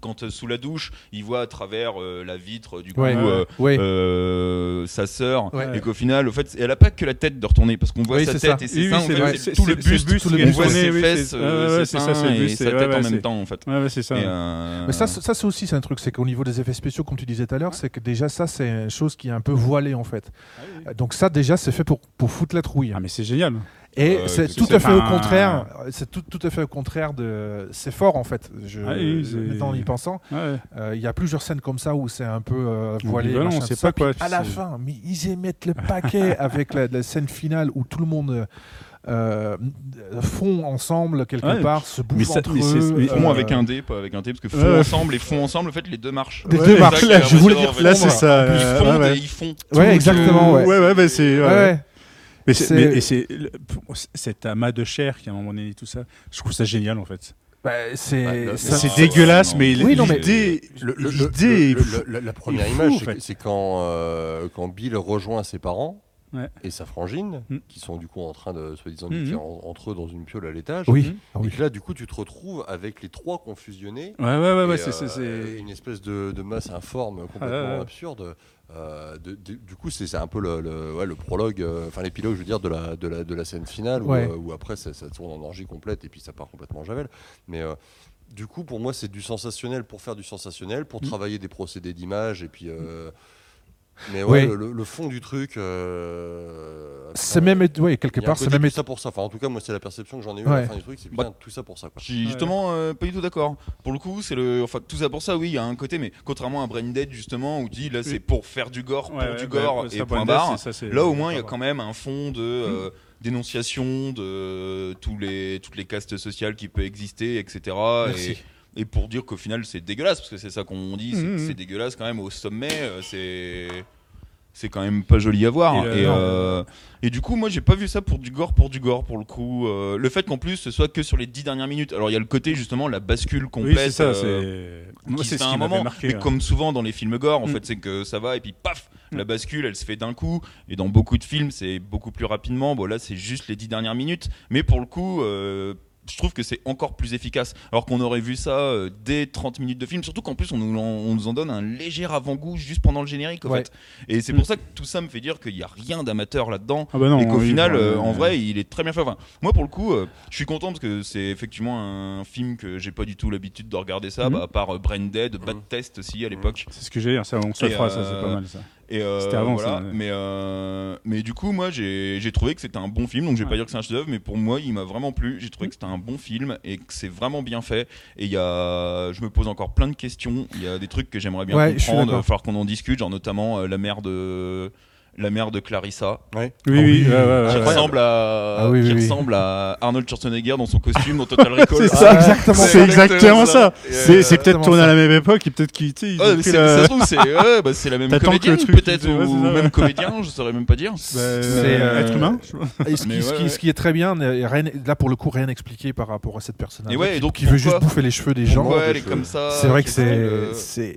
quand euh, sous la douche, il voit à travers euh, la vitre du coup Ouais. euh, Ouais. euh, sa sœur Ouais. et qu'au final, au fait, elle a pas que la tête de retourner parce qu'on voit Oui, sa c'est tête ça. et ses Oui, oui, seins. en c'est fait, vrai. c'est C'est- tout le buste, buste tout le on voit ses oui, fesses, euh, ses c'est ça, c'est seins et sa tête ouais, en même temps en fait. Ouais, ouais, c'est ça. Euh, Mais ça, c'est- ça c'est aussi c'est un truc, c'est qu'au niveau des effets spéciaux, comme tu disais tout à l'heure, c'est que déjà ça c'est une chose qui est un peu voilée en fait. Ah oui, oui. Donc ça déjà c'est fait pour, pour foutre la trouille. Ah, mais c'est génial. Et Ouais, c'est tout c'est à fait au contraire. C'est tout, tout à fait au contraire de. C'est fort en fait. Je, Ah oui, maintenant en y pensant, Ouais. euh, il y a plusieurs scènes comme ça où c'est un peu euh, voilé. Ambivalent, machin, on sait tout pas quoi, à la fin, mais ils émettent le paquet (laughs) avec la, la scène finale où tout le monde euh, fond ensemble quelque Ouais. part, se Mais bouffent ça- entre mais eux. mais- Font euh, avec un dé, pas avec un T, parce que font Ouais. ensemble et font ensemble, en fait, les deux marchent. Les Ouais, deux mais qui est Je voulais dire Là, c'est ça. Ils euh, font ouais, et ils font. Ouais, exactement. Ouais. Ouais, ouais, bah, c'est. ouais, Ouais, ouais. ouais. Mais c'est- cet amas de chair qui à un moment donné tout ça, je trouve ça génial en fait. Bah, c'est Ouais, le- ça- C'est Ah, dégueulasse, mais. Oui, non, mais- l'idée, la première fou, image, en c'est fait. que- c'est quand, euh, quand Bill rejoint ses parents Ouais. et sa frangine, Mm. qui sont du coup en train de, soi-disant, d'écrire en- entre eux dans une piole à l'étage. Oui. Ah Et oui. là, du coup, tu te retrouves avec les trois confusionnés. Ouais, ouais, ouais, ouais, c'est- c'est- euh, une espèce de, de masse informe complètement Ah, ouais. absurde. Euh, de- de- du coup, c'est un peu le, le- ouais, le prologue, euh, enfin l'épilogue, je veux dire, de la, de la, de la scène finale, où, Ouais. euh, où après ça, ça tourne en orgie complète et puis ça part complètement en javel. Mais euh, du coup, pour moi, c'est du sensationnel pour faire du sensationnel, pour Mm. travailler des procédés d'image et puis. euh, mais Ouais. le- fond du truc. euh, C'est même, ouais, quelque part, c'est même tout ça pour ça. Enfin, en tout cas, moi, c'est la perception que j'en ai eue Ouais. à la fin du truc. C'est Bah, tout ça pour ça. Quoi. Je suis justement euh, pas du tout d'accord. Pour le coup, c'est le. Enfin, tout ça pour ça, oui, il y a un côté, mais contrairement à Brain Dead, justement, où dis là, c'est pour faire du gore, pour Ouais, du gore bah, et ça, point barre. ça, Là, au moins, il y a quand même un fond de euh, dénonciation de tous les, toutes les castes sociales qui peuvent exister, etc. Merci. Et, et pour dire qu'au final, c'est dégueulasse, parce que c'est ça qu'on dit, c'est Mhm. c'est dégueulasse quand même au sommet, euh, c'est. C'est quand même pas joli à voir. Et, Et, euh, euh, et du coup, moi, j'ai pas vu ça pour du gore, pour du gore, pour le coup. Euh, le fait qu'en plus, ce soit que sur les dix dernières minutes. Alors, il y a le côté, justement, la bascule Oui, complète. c'est ça. euh, Moi, c'est ce qui un moment, marqué. mais comme souvent dans les films gore, en Mm. fait, c'est que ça va et puis paf, la bascule, elle se fait d'un coup. Et dans beaucoup de films, c'est beaucoup plus rapidement. Bon, là, c'est juste les dix dernières minutes, mais pour le coup. euh, je trouve que c'est encore plus efficace. Alors qu'on aurait vu ça euh, dès 30 minutes de film, surtout qu'en plus on nous, en, on nous en donne un léger avant-goût juste pendant le générique. En Ouais. fait. Et c'est Mm. pour ça que tout ça me fait dire qu'il n'y a rien d'amateur là-dedans Ah bah non, et qu'au final, euh, en ouais. vrai, il est très bien fait. Enfin, moi, pour le coup, euh, je suis content parce que c'est effectivement un film que j'ai pas du tout l'habitude de regarder ça, Mhm. bah, à part euh, Brain Dead, Bad Mhm. Test aussi à l'époque. C'est ce que j'ai dit, ça, on se fera, ça, c'est pas mal ça. Et euh, C'était avant, voilà. ça, ouais. Mais, euh, mais du coup, moi, j'ai j'ai trouvé que c'était un bon film. Donc, je vais Ouais. pas dire que c'est un chef-d'œuvre, mais pour moi, il m'a vraiment plu. J'ai Mm. trouvé que c'était un bon film et que c'est vraiment bien fait. Et il y a, je me pose encore plein de questions. Il y a des trucs que j'aimerais bien Ouais, comprendre. Il va falloir qu'on en discute, genre notamment euh, la mère de la mère de Clarissa, Oui, oui, oui, oui. ouais, ouais, qui ouais. ressemble à, Ah qui ressemble Arnold Schwarzenegger dans son costume dans Total Recall. (laughs) C'est ça, ça, exactement. C'est exactement ça. C'est euh, peut-être tourné à la même époque et peut-être ont mais pris c'est- la- ça se trouve, c'est ouais, (laughs) bah, la même comédienne, peut-être, ou même comédien, je saurais même pas dire. C'est, euh, être euh, humain. Et ce, qui, est très bien, euh, là pour le coup, rien expliqué par rapport à cette personnage. Et ouais, donc qui veut juste bouffer les cheveux des gens. C'est vrai que c'est. euh,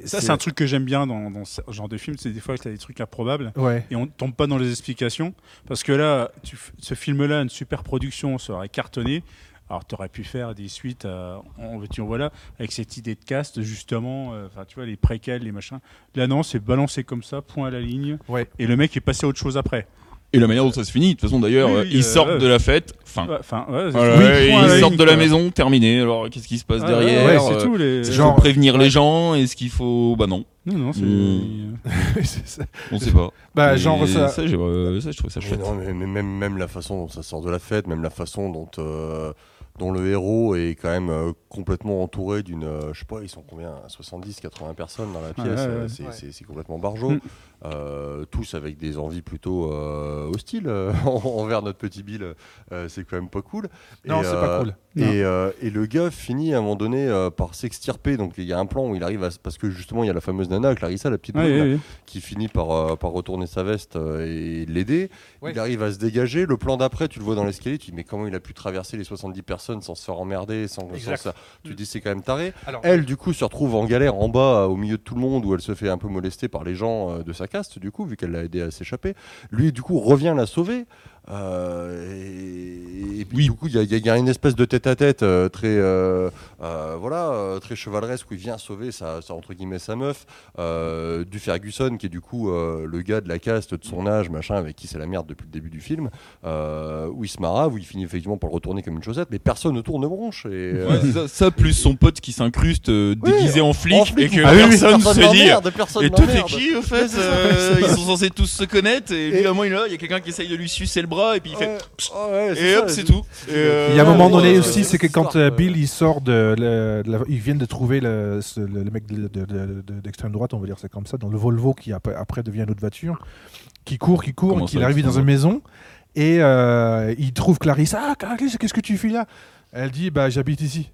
Ça, c'est un truc que j'aime bien dans, dans ce genre de film. C'est des fois que tu as des trucs improbables Ouais. et on tombe pas dans les explications. Parce que là, tu ce film-là, une super production, serait cartonné. Alors, tu aurais pu faire des suites, euh, en veux-tu, voilà, avec cette idée de cast, justement, euh, tu vois, les préquels, les machins. Là, non, c'est balancé comme ça, point à la ligne. Ouais. Et le mec est passé à autre chose après. Et la manière dont ça se finit, de toute façon d'ailleurs, Oui, euh, ils euh, sortent ouais. de la fête, fin. Ouais, ouais, Voilà, oui, ils sortent de la quoi. maison, terminé. Alors qu'est-ce qui se passe Ah, derrière ouais, euh, c'est tout. Les... Est-ce qu'il Genre- faut prévenir ouais. les gens Est-ce qu'il faut Bah non, Non, non, c'est. Hmm. (laughs) Ça. on sait pas. bah, Mais genre ça. ça, euh, je trouve ça Mais chouette. non, mais, mais même, même la façon dont ça sort de la fête, même la façon dont, euh, dont le héros est quand même euh, complètement entouré d'une. euh, je sais pas, ils sont combien 70, 80 personnes dans la pièce. ouais, euh, ouais. c'est Ouais. c'est- c'est complètement barjot. Euh, tous avec des envies plutôt euh, hostiles euh, (laughs) envers notre petit Bill. c'est quand même pas cool. Non, c'est pas cool. Et, euh, et le gars finit à un moment donné euh, par s'extirper. Donc il y a un plan où il arrive à. Parce que justement, il y a la fameuse nana, Clarissa, la petite là, ouais, ouais. qui finit par, euh, par retourner sa veste euh, et l'aider. Ouais. Il arrive à se dégager. Le plan d'après, tu le vois dans l'escalier. Tu dis, mais comment il a pu traverser les 70 personnes sans se faire emmerder sans, sans Exact. ça? Tu dis, c'est quand même taré. Alors, Elle, du coup, se retrouve en galère en bas, au milieu de tout le monde, où elle se fait un peu molester par les gens euh, de sa caste, du coup, vu qu'elle l'a aidé à s'échapper. Lui, du coup, revient la sauver. Euh, et, et puis, Oui. du coup, il y, a- il y a une espèce de tête-à-tête euh, très, euh, voilà, très chevaleresque où il vient sauver sa, sa, entre guillemets sa meuf, du Ferguson qui est du coup le gars de la caste de son âge, machin, avec qui c'est la merde depuis le début du film, où il se marave, où il finit effectivement par le retourner comme une chaussette, mais personne ne tourne bronche. Et, Ouais, ça, ça, plus son pote qui s'incruste euh, Oui, déguisé en flic, en flic, et que ah personne se dit personne Et t'es n'emmerde. qui au (laughs) fait. Ils sont censés tous se connaître et Et- évidemment est il y a quelqu'un qui essaye de lui sucer le bras et puis il fait Ouais, ouais, ouais, et ça, hop c'est tout. Et, euh, Il y a un moment donné aussi, c'est que quand euh. Bill il sort de, ils viennent de trouver le, ce- le- le mec de- de- de- de- d'extrême droite, on va dire c'est comme ça, dans le Volvo qui après, après devient une autre voiture, qui court, qui court, qui arrive dans une maison et euh, il trouve Clarisse. Ah Clarisse, qu'est-ce que tu fais là? Elle dit bah j'habite ici.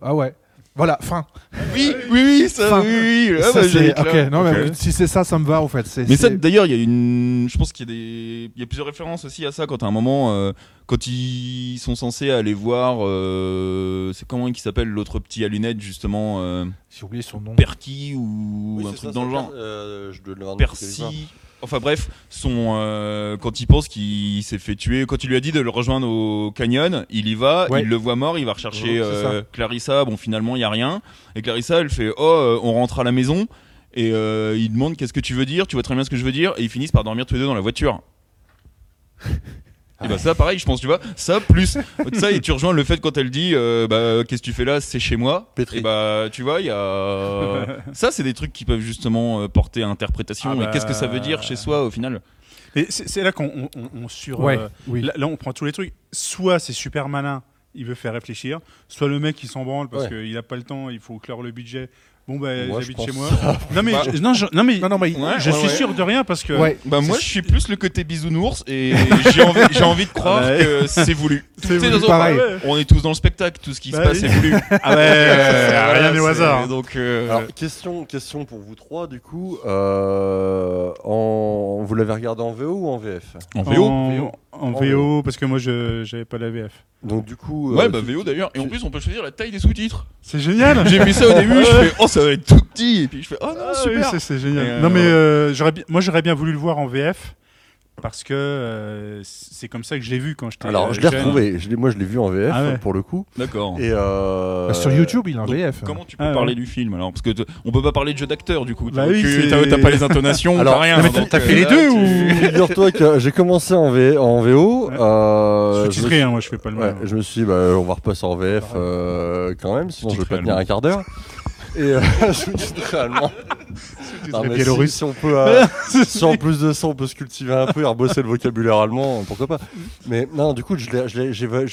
Ah ouais. Voilà, fin. Oui, oui, oui, ça, Enfin, oui, oui. Ah, Ça, bah, c'est- j'allais être là. ok, non, mais Ok. si c'est ça, ça me va en fait. C'est- Mais ça, d'ailleurs, il y a une. Je pense qu'il y a des. Il y a plusieurs références aussi à ça quand à un moment, euh, quand ils sont censés aller voir. euh, C'est comment il s'appelle l'autre petit à lunettes justement euh, J'ai oublié son nom. Perky ou Oui, un truc ça, dans le genre. euh. Percy. Enfin bref, son, euh, quand il pense qu'il s'est fait tuer, quand il lui a dit de le rejoindre au canyon, il y va, Ouais. il le voit mort, il va rechercher Ouais, euh, Clarissa, bon finalement il y a rien, et Clarissa elle fait oh euh, on rentre à la maison, et euh, il demande qu'est-ce que tu veux dire, tu vois très bien ce que je veux dire, et ils finissent par dormir tous les deux dans la voiture. (laughs) Et bah ça pareil je pense tu vois ça plus (laughs) ça et tu rejoins le fait quand elle dit euh, bah qu'est-ce que tu fais là? C'est chez moi Pétri. et bah tu vois il y a (laughs) ça c'est des trucs qui peuvent justement euh, porter à interprétation Ah et bah, qu'est-ce que ça veut dire chez soi au final? C'est là qu'on on, on- on sur. Ouais, euh, oui. là, là, on prend tous les trucs. Soit c'est super malin, il veut faire réfléchir. Soit le mec il s'en branle parce Ouais. qu'il a pas le temps, il faut clore le budget. Bon bah Moi, j'habite chez moi. Non mais Bah, je, non, je- non mais Non, non, mais Ouais, je ouais, suis ouais. sûr de rien parce que. Ouais. Bah moi je suis plus le côté bisounours et j'ai envie, (laughs) j'ai envie de croire ouais. que c'est voulu. (laughs) C'est Tu sais, voulu, dans- pareil. ouais. On est tous dans le spectacle, tout ce qui Bah se passe oui. est voulu. (laughs) Ah ouais, Euh, rien n'est au hasard. Donc euh, Alors, question, question pour vous trois, du coup. euh, en... Vous l'avez regardé en VO ou en VF en VO. En, en VO parce que moi je j'avais pas la VF. Donc, du coup. Ouais euh, bah tu- VO d'ailleurs. Et en plus on peut choisir la taille des sous-titres. C'est génial. J'ai mis ça au début, je fais oh ça va être tout petit et puis je fais oh non Ah oui, super. c'est- c'est génial. Euh, non mais euh, j'aurais bien- moi j'aurais bien voulu le voir en VF parce que euh, c'est comme ça que je l'ai vu quand j'étais. Alors, euh, je l'ai retrouvé. Je moi, je l'ai vu en VF, Ah ouais. pour le coup. D'accord. Et euh, Bah, sur YouTube, il est en donc, VF. Comment tu peux Ah ouais. parler du film alors? Parce que on peut pas parler de jeu d'acteur du coup. Bah Tu- oui, t'as pas les intonations, Alors, t'as rien. non, mais donc, t'as euh, fait les deux ou- (laughs) Figure-toi que j'ai commencé en, V... en VO. Ouais. euh, Je me titré, hein, moi je fais pas le Ouais, mal. je me suis dit, bah, on va repasser en VF euh, quand même, sinon je vais pas tenir un quart d'heure. (laughs) Et euh, je me dis réellement. Non, mais si, si on peut, euh, (laughs) si en plus de ça, on peut se cultiver un peu et rebosser le vocabulaire allemand, pourquoi pas. Mais non, du coup, j'ai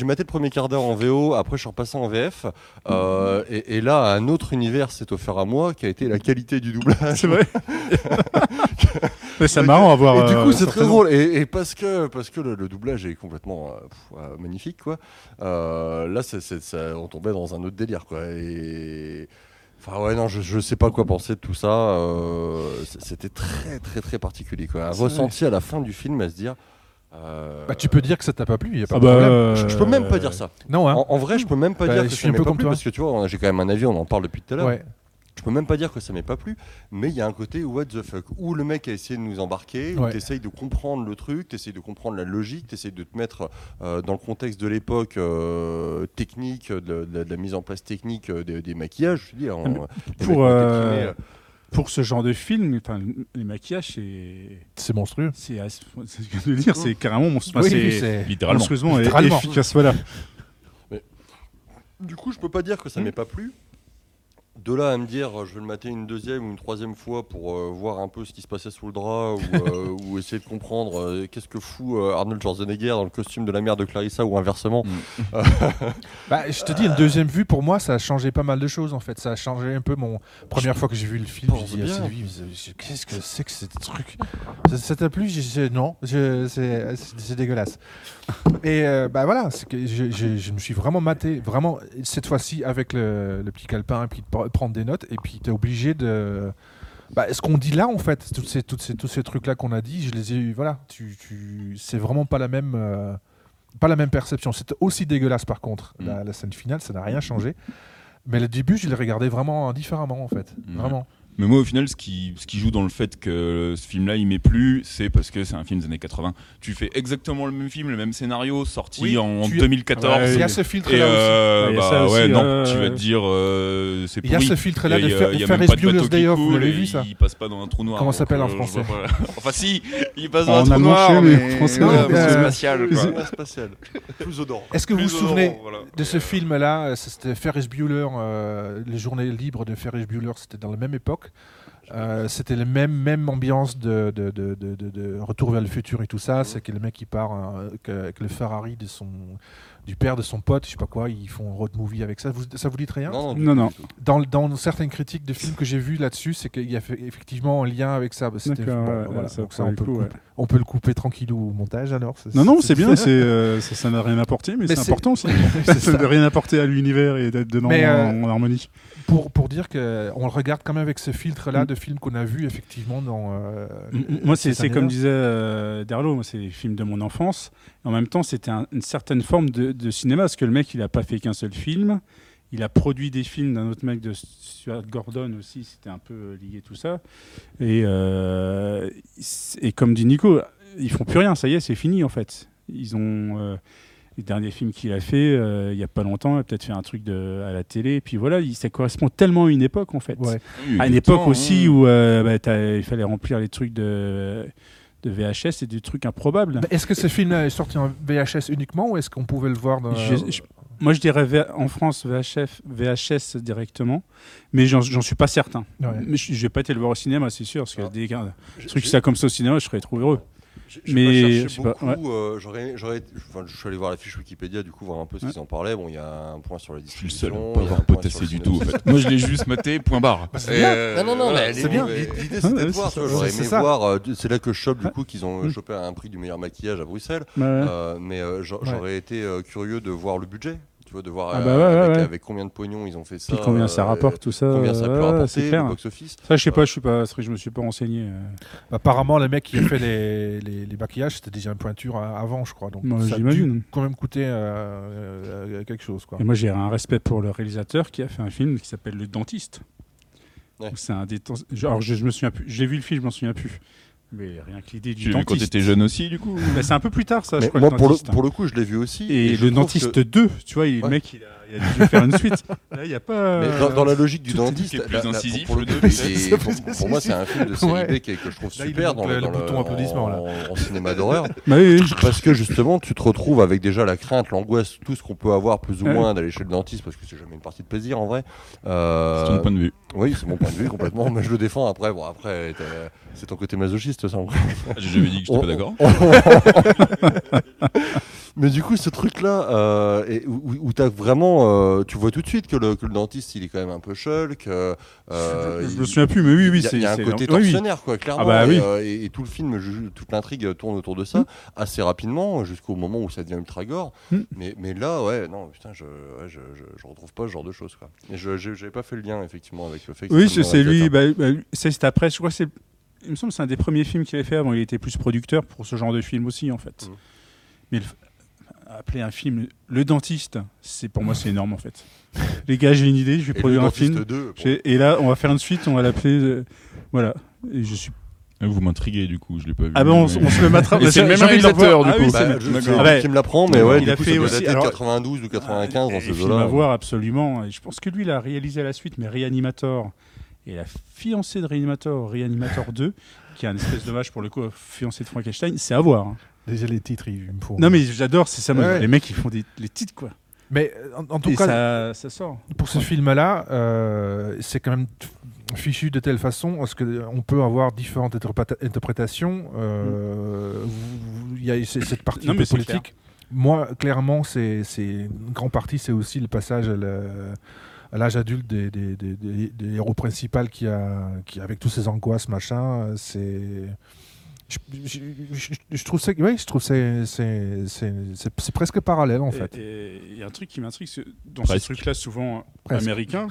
maté le premier quart d'heure en VO, après je suis repassé en VF. euh, et, et là, un autre univers s'est offert à moi, qui a été la qualité du doublage. C'est vrai. (laughs) Mais c'est marrant à voir. Et du euh, coup, c'est très drôle. Et, et parce que, parce que le, le doublage est complètement euh, pff, euh, magnifique, quoi. euh, là, ça- on tombait dans un autre délire, quoi. Et. Enfin, ouais, non, je, je sais pas quoi penser de tout ça. euh, C'était très, très, très particulier, quoi. Un ressenti à la fin du film à se dire. euh, Bah, tu peux dire que ça t'a pas plu, y a pas Ah de bah, problème. euh, je, je peux même pas dire ça. Non, hein. En, en vrai, je peux même pas Bah, dire je que suis ça un peu pas plu toi. parce que tu vois, j'ai quand même un avis, on en parle depuis tout à l'heure. Ouais. Je peux même pas dire que ça m'est pas plu, mais il y a un côté what the fuck où le mec a essayé de nous embarquer, où Ouais. tu essayes de comprendre le truc, tu essayes de comprendre la logique, tu essayes de te mettre euh, dans le contexte de l'époque euh, technique, de, de- de la mise en place technique euh, des, des maquillages. Je veux dire, on- pour, euh, euh, Pour ce genre de film, les maquillages, c'est. C'est monstrueux. C'est ce que je veux dire, c'est carrément monstrueux. Oui, c'est oui, c'est- Littéralement. monstrueusement et- Littéralement. efficace. Voilà. Du coup, je peux pas dire que ça Hmm. m'est pas plu. De là à me dire, je vais le mater une deuxième ou une troisième fois pour euh, voir un peu ce qui se passait sous le drap ou, euh, (laughs) ou essayer de comprendre euh, qu'est-ce que fout euh, Arnold Schwarzenegger dans le costume de la mère de Clarissa ou inversement. (laughs) Bah, je te dis, une deuxième vue, pour moi, ça a changé pas mal de choses en fait. Ça a changé un peu mon. Première fois que j'ai vu le film, pense j'ai dit à bien. Sylvie, mais c'est- qu'est-ce que c'est que ce truc? Ça- t'a plu? J'ai dit, Non, je- c'est dégueulasse. Et euh, bah voilà, que je, je- je me suis vraiment maté, vraiment, cette fois-ci avec le, le petit calepin, et puis de pr- prendre des notes, et puis t'es obligé de. Bah, ce qu'on dit là, en fait, toutes ces, toutes ces, tous ces trucs-là qu'on a dit, je les ai eu. Voilà, tu, tu, c'est vraiment pas la même. euh, pas la même perception. C'était aussi dégueulasse par contre. Mm. La, la scène finale, ça n'a rien changé. Mais le début, je l'ai regardé vraiment différemment en fait. Mm. Vraiment. Mais moi, au final, ce qui, ce qui joue dans le fait que ce film-là, il m'est plu, c'est parce que c'est un film des années 80. Tu fais exactement le même film, le même scénario, sorti Oui, en tu- 2014. Ouais, Il y a ce filtre Et là aussi. euh, Ouais, il y a bah ça aussi, ouais, non, euh, tu vas te dire, euh, c'est Il y a pourri. ce filtre là Il de y a- bateau qui Day Off. Vous l'avez vu ça Il passe pas dans un trou noir. Comment s'appelle en euh, je français. (laughs) Enfin, si, il passe dans En un trou noir, mais français, euh, euh, spatial. spatial, plus odorant. Est-ce que vous vous Plus souvenez de ce film là C'était Ferris Bueller, euh, les journées libres de Ferris Bueller, c'était dans la même époque. Euh, c'était la même, même ambiance de, de, de, de- de- de Retour vers le futur et tout ça. C'est que le mec qui part euh, que- avec le Ferrari de son, du père de son pote, je sais pas quoi, ils font un road movie avec ça. Vous, ça vous dit rien? Non, non, Non, non. dans, dans certaines critiques de films que j'ai vus là-dessus, c'est qu'il y a fait- effectivement un lien avec ça. Bah, c'était- D'accord, bon, ouais, voilà, ça donc ça, pour on, peut coup, le couper, ouais. on peut le couper tranquillou au montage alors. Non, non, c'est bien, (laughs) euh, ça n'a rien apporté, mais, Mais c'est important aussi. (laughs) c'est (laughs) ça. de rien apporter à l'univers et d'être dedans euh, en harmonie. Pour, pour dire qu'on le regarde quand même avec ce filtre-là Mm. de films qu'on a vu effectivement dans. euh, Moi, c'est, ces c'est comme disait euh, Derlo, moi, c'est les films de mon enfance. En même temps, c'était un- une certaine forme de, de cinéma, parce que le mec, il n'a pas fait qu'un seul film. Il a produit des films d'un autre mec de Stuart Gordon aussi, c'était un peu euh, lié tout ça. Et, euh, et comme dit Nico, ils font plus rien, ça y est, c'est fini en fait. Ils ont les derniers films qu'il a fait euh, il y a pas longtemps, il a peut-être fait un truc de, à la télé. Et puis voilà, il- ça correspond tellement à une époque en fait. Ouais. À une époque temps, aussi hein. où euh, bah, il fallait remplir les trucs de, de VHS et des trucs improbables. Mais Est-ce que ce film-là est sorti en VHS uniquement ou est-ce qu'on pouvait le voir dans. Je- je- moi, je dirais V- en France VHF, VHS directement, mais j'en suis pas certain. Ouais. Mais je vais pas été le voir au cinéma, c'est sûr, parce que Ah. des gars- J'ai- trucs ça comme ça au cinéma, je serais trop heureux. Mais, pas je pas, beaucoup, euh, j'aurais, j'aurais, enfin, je suis allé voir la fiche Wikipédia, du coup, voir un peu ce Ouais. qu'ils en parlaient. Bon, il y a un point sur la Je suis le distribution. seul à pas potassé du tout. En synopsis. fait. Moi, je l'ai juste maté, point barre. c'est Et, bien. euh, Non, non, non, voilà, c'est bien. L'idée, c'était de voir. J'aurais C'est aimé ça. voir. euh, c'est là que je chope, du coup, qu'ils ont Mm. chopé un prix du meilleur maquillage à Bruxelles. Ouais. Euh, mais euh, j'aurais été euh, curieux de voir le budget. Tu vois, de voir Ah euh, bah ouais, ouais, avec, ouais. avec combien de pognon ils ont fait ça. Puis combien ça euh, rapporte tout ça Combien ça peut ouais, rapporter, c'est le clair. box-office. Ça, je sais pas, je suis pas, je me suis pas renseigné. euh. Apparemment, le mec qui a fait les, les, les maquillages, c'était déjà une pointure euh, avant, je crois. Donc Moi, ça a dû j'imagine. quand même coûter euh, euh, quelque chose. Quoi. Et moi, j'ai un respect pour le réalisateur qui a fait un film qui s'appelle Le Dentiste. Ouais. C'est un des temps- Alors, je, je me souviens plus. J'ai vu le film, je m'en souviens plus. Mais rien que l'idée du Tu vu quand dentiste. t'étais jeune aussi, du coup Bah, c'est un peu plus tard, ça, je Mais crois. moi, le pour le, dentiste. pour le coup, je l'ai vu aussi. Et, le dentiste que- 2, tu vois, il- le Ouais. mec, il a, il a dû faire une suite. (laughs) Là, il n'y a pas. Mais dans, dans la logique du dentiste, est plus la- incisif, pour, le le coup, deux, pour, (laughs) pour moi, c'est un film de série Ouais. B qui est- que je trouve Là, super dans le- le, le dans bouton en- applaudissement, là. en cinéma d'horreur. (laughs) Bah oui. Parce que justement, tu te retrouves avec déjà la crainte, l'angoisse, tout ce qu'on peut avoir plus ou Ouais. moins d'aller chez le dentiste, parce que c'est jamais une partie de plaisir en vrai. Euh, C'est ton point de vue. Oui, c'est mon point de vue complètement, mais je le défends après. Bon, après, c'est ton côté masochiste, ça. encore. J'ai jamais dit que j'étais On- pas d'accord. Mais du coup, ce truc-là, euh, et où, où t'as vraiment, euh, tu vois tout de suite que le, que le dentiste, il est quand même un peu shulk. euh, euh, Je il- me souviens plus, mais oui, oui, il y a- c'est. il y a un côté oui. tortionnaire, quoi, clairement. Ah bah et, oui. euh, et, et tout le film, toute l'intrigue tourne autour de Mm. ça, assez rapidement, jusqu'au moment où ça devient ultra gore. Mm. Mais, mais là, ouais, non, putain, je, ouais, je, je, je retrouve pas ce genre de choses, quoi. Et je j'avais pas fait le lien, effectivement, avec le fait que Oui, c'est lui. tête, bah, bah, c'est c'est après, je crois que c'est. Il me semble que c'est un des premiers films qu'il avait fait avant. Il était plus producteur pour ce genre de film aussi, en fait. Mm. Mais le- appeler un film Le Dentiste, c'est pour moi, c'est énorme, en fait. (laughs) Les gars, j'ai une idée, je vais. Et produire le un Dentiste film. 2, bon, J'ai- Et là, on va faire une suite, on va l'appeler. euh, voilà. Et je suis. Ah, Vous m'intriguez du coup, je l'ai pas vu. Ah ben, on, s- mais- on se le mettra. Et c'est le même j'ai envie de le réalisateur, du Ah oui, coup. c'est bah, le- je sais Ah ouais. qui me l'apprend, mais ouais, Il du a coup, fait ça aussi- de alors- 92 ou 95 dans ces film à voir absolument. Et je pense que lui, il a réalisé à la suite, mais Reanimator et la fiancée de Reanimator, Reanimator 2, qui est un espèce d'hommage pour le coup, fiancée de Frankenstein, c'est à voir. hein. Déjà les titres, il me faut. Non mais j'adore, c'est ça. Ouais. Les mecs, ils font des les titres quoi. Mais en, en tout Et cas, ça, ça sort. pour ce film-là, euh, c'est quand même fichu de telle façon parce que on peut avoir différentes interpréta- interprétations. euh, vous- Il y a cette partie Non, un peu mais c'est politique. Moi, clairement, c'est une grande partie, c'est aussi le passage à la- à l'âge adulte des, des- des- des- des héros principaux qui a, qui avec tous ces angoisses machin, c'est je, je- je- je trouve ça, ouais, je trouve c'est c'est c'est- c'est- c'est presque parallèle en fait. Il y a un truc qui m'intrigue c'est dans Presque. ces trucs-là souvent Presque. américains,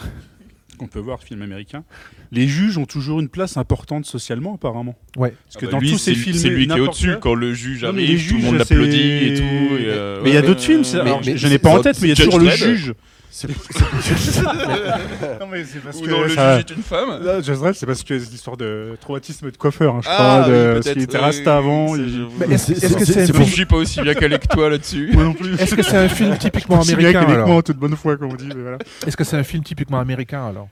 qu'on peut voir film américain. Les juges ont toujours une place importante socialement apparemment. Ouais. Parce que Ah bah dans lui, tous ces films, c'est lui qui est au-dessus quand le juge Non, arrive, les tout le monde juges, l'applaudit et tout. et, euh, Mais il y a d'autres films. euh, mais- alors, mais je n'ai pas en tête, mais il y a toujours le juge. C'est- (laughs) Non mais c'est parce Ou dans le juge est une femme. Là, Judge Dredd, c'est parce que c'est l'histoire de traumatisme de coiffeur, hein, je Ah, crois, de oui, qu'il peut-être, était rasta oui, avant. oui, il- c'est- Mais est-ce est-ce que c'est- un c'est Je film suis pas aussi bien calé que toi là-dessus. Moi non plus. Est-ce que c'est un film typiquement (laughs) Aussi bien américain qu'avec moi en toute bonne foi, comme on dit. mais voilà. Est-ce que c'est un film typiquement américain alors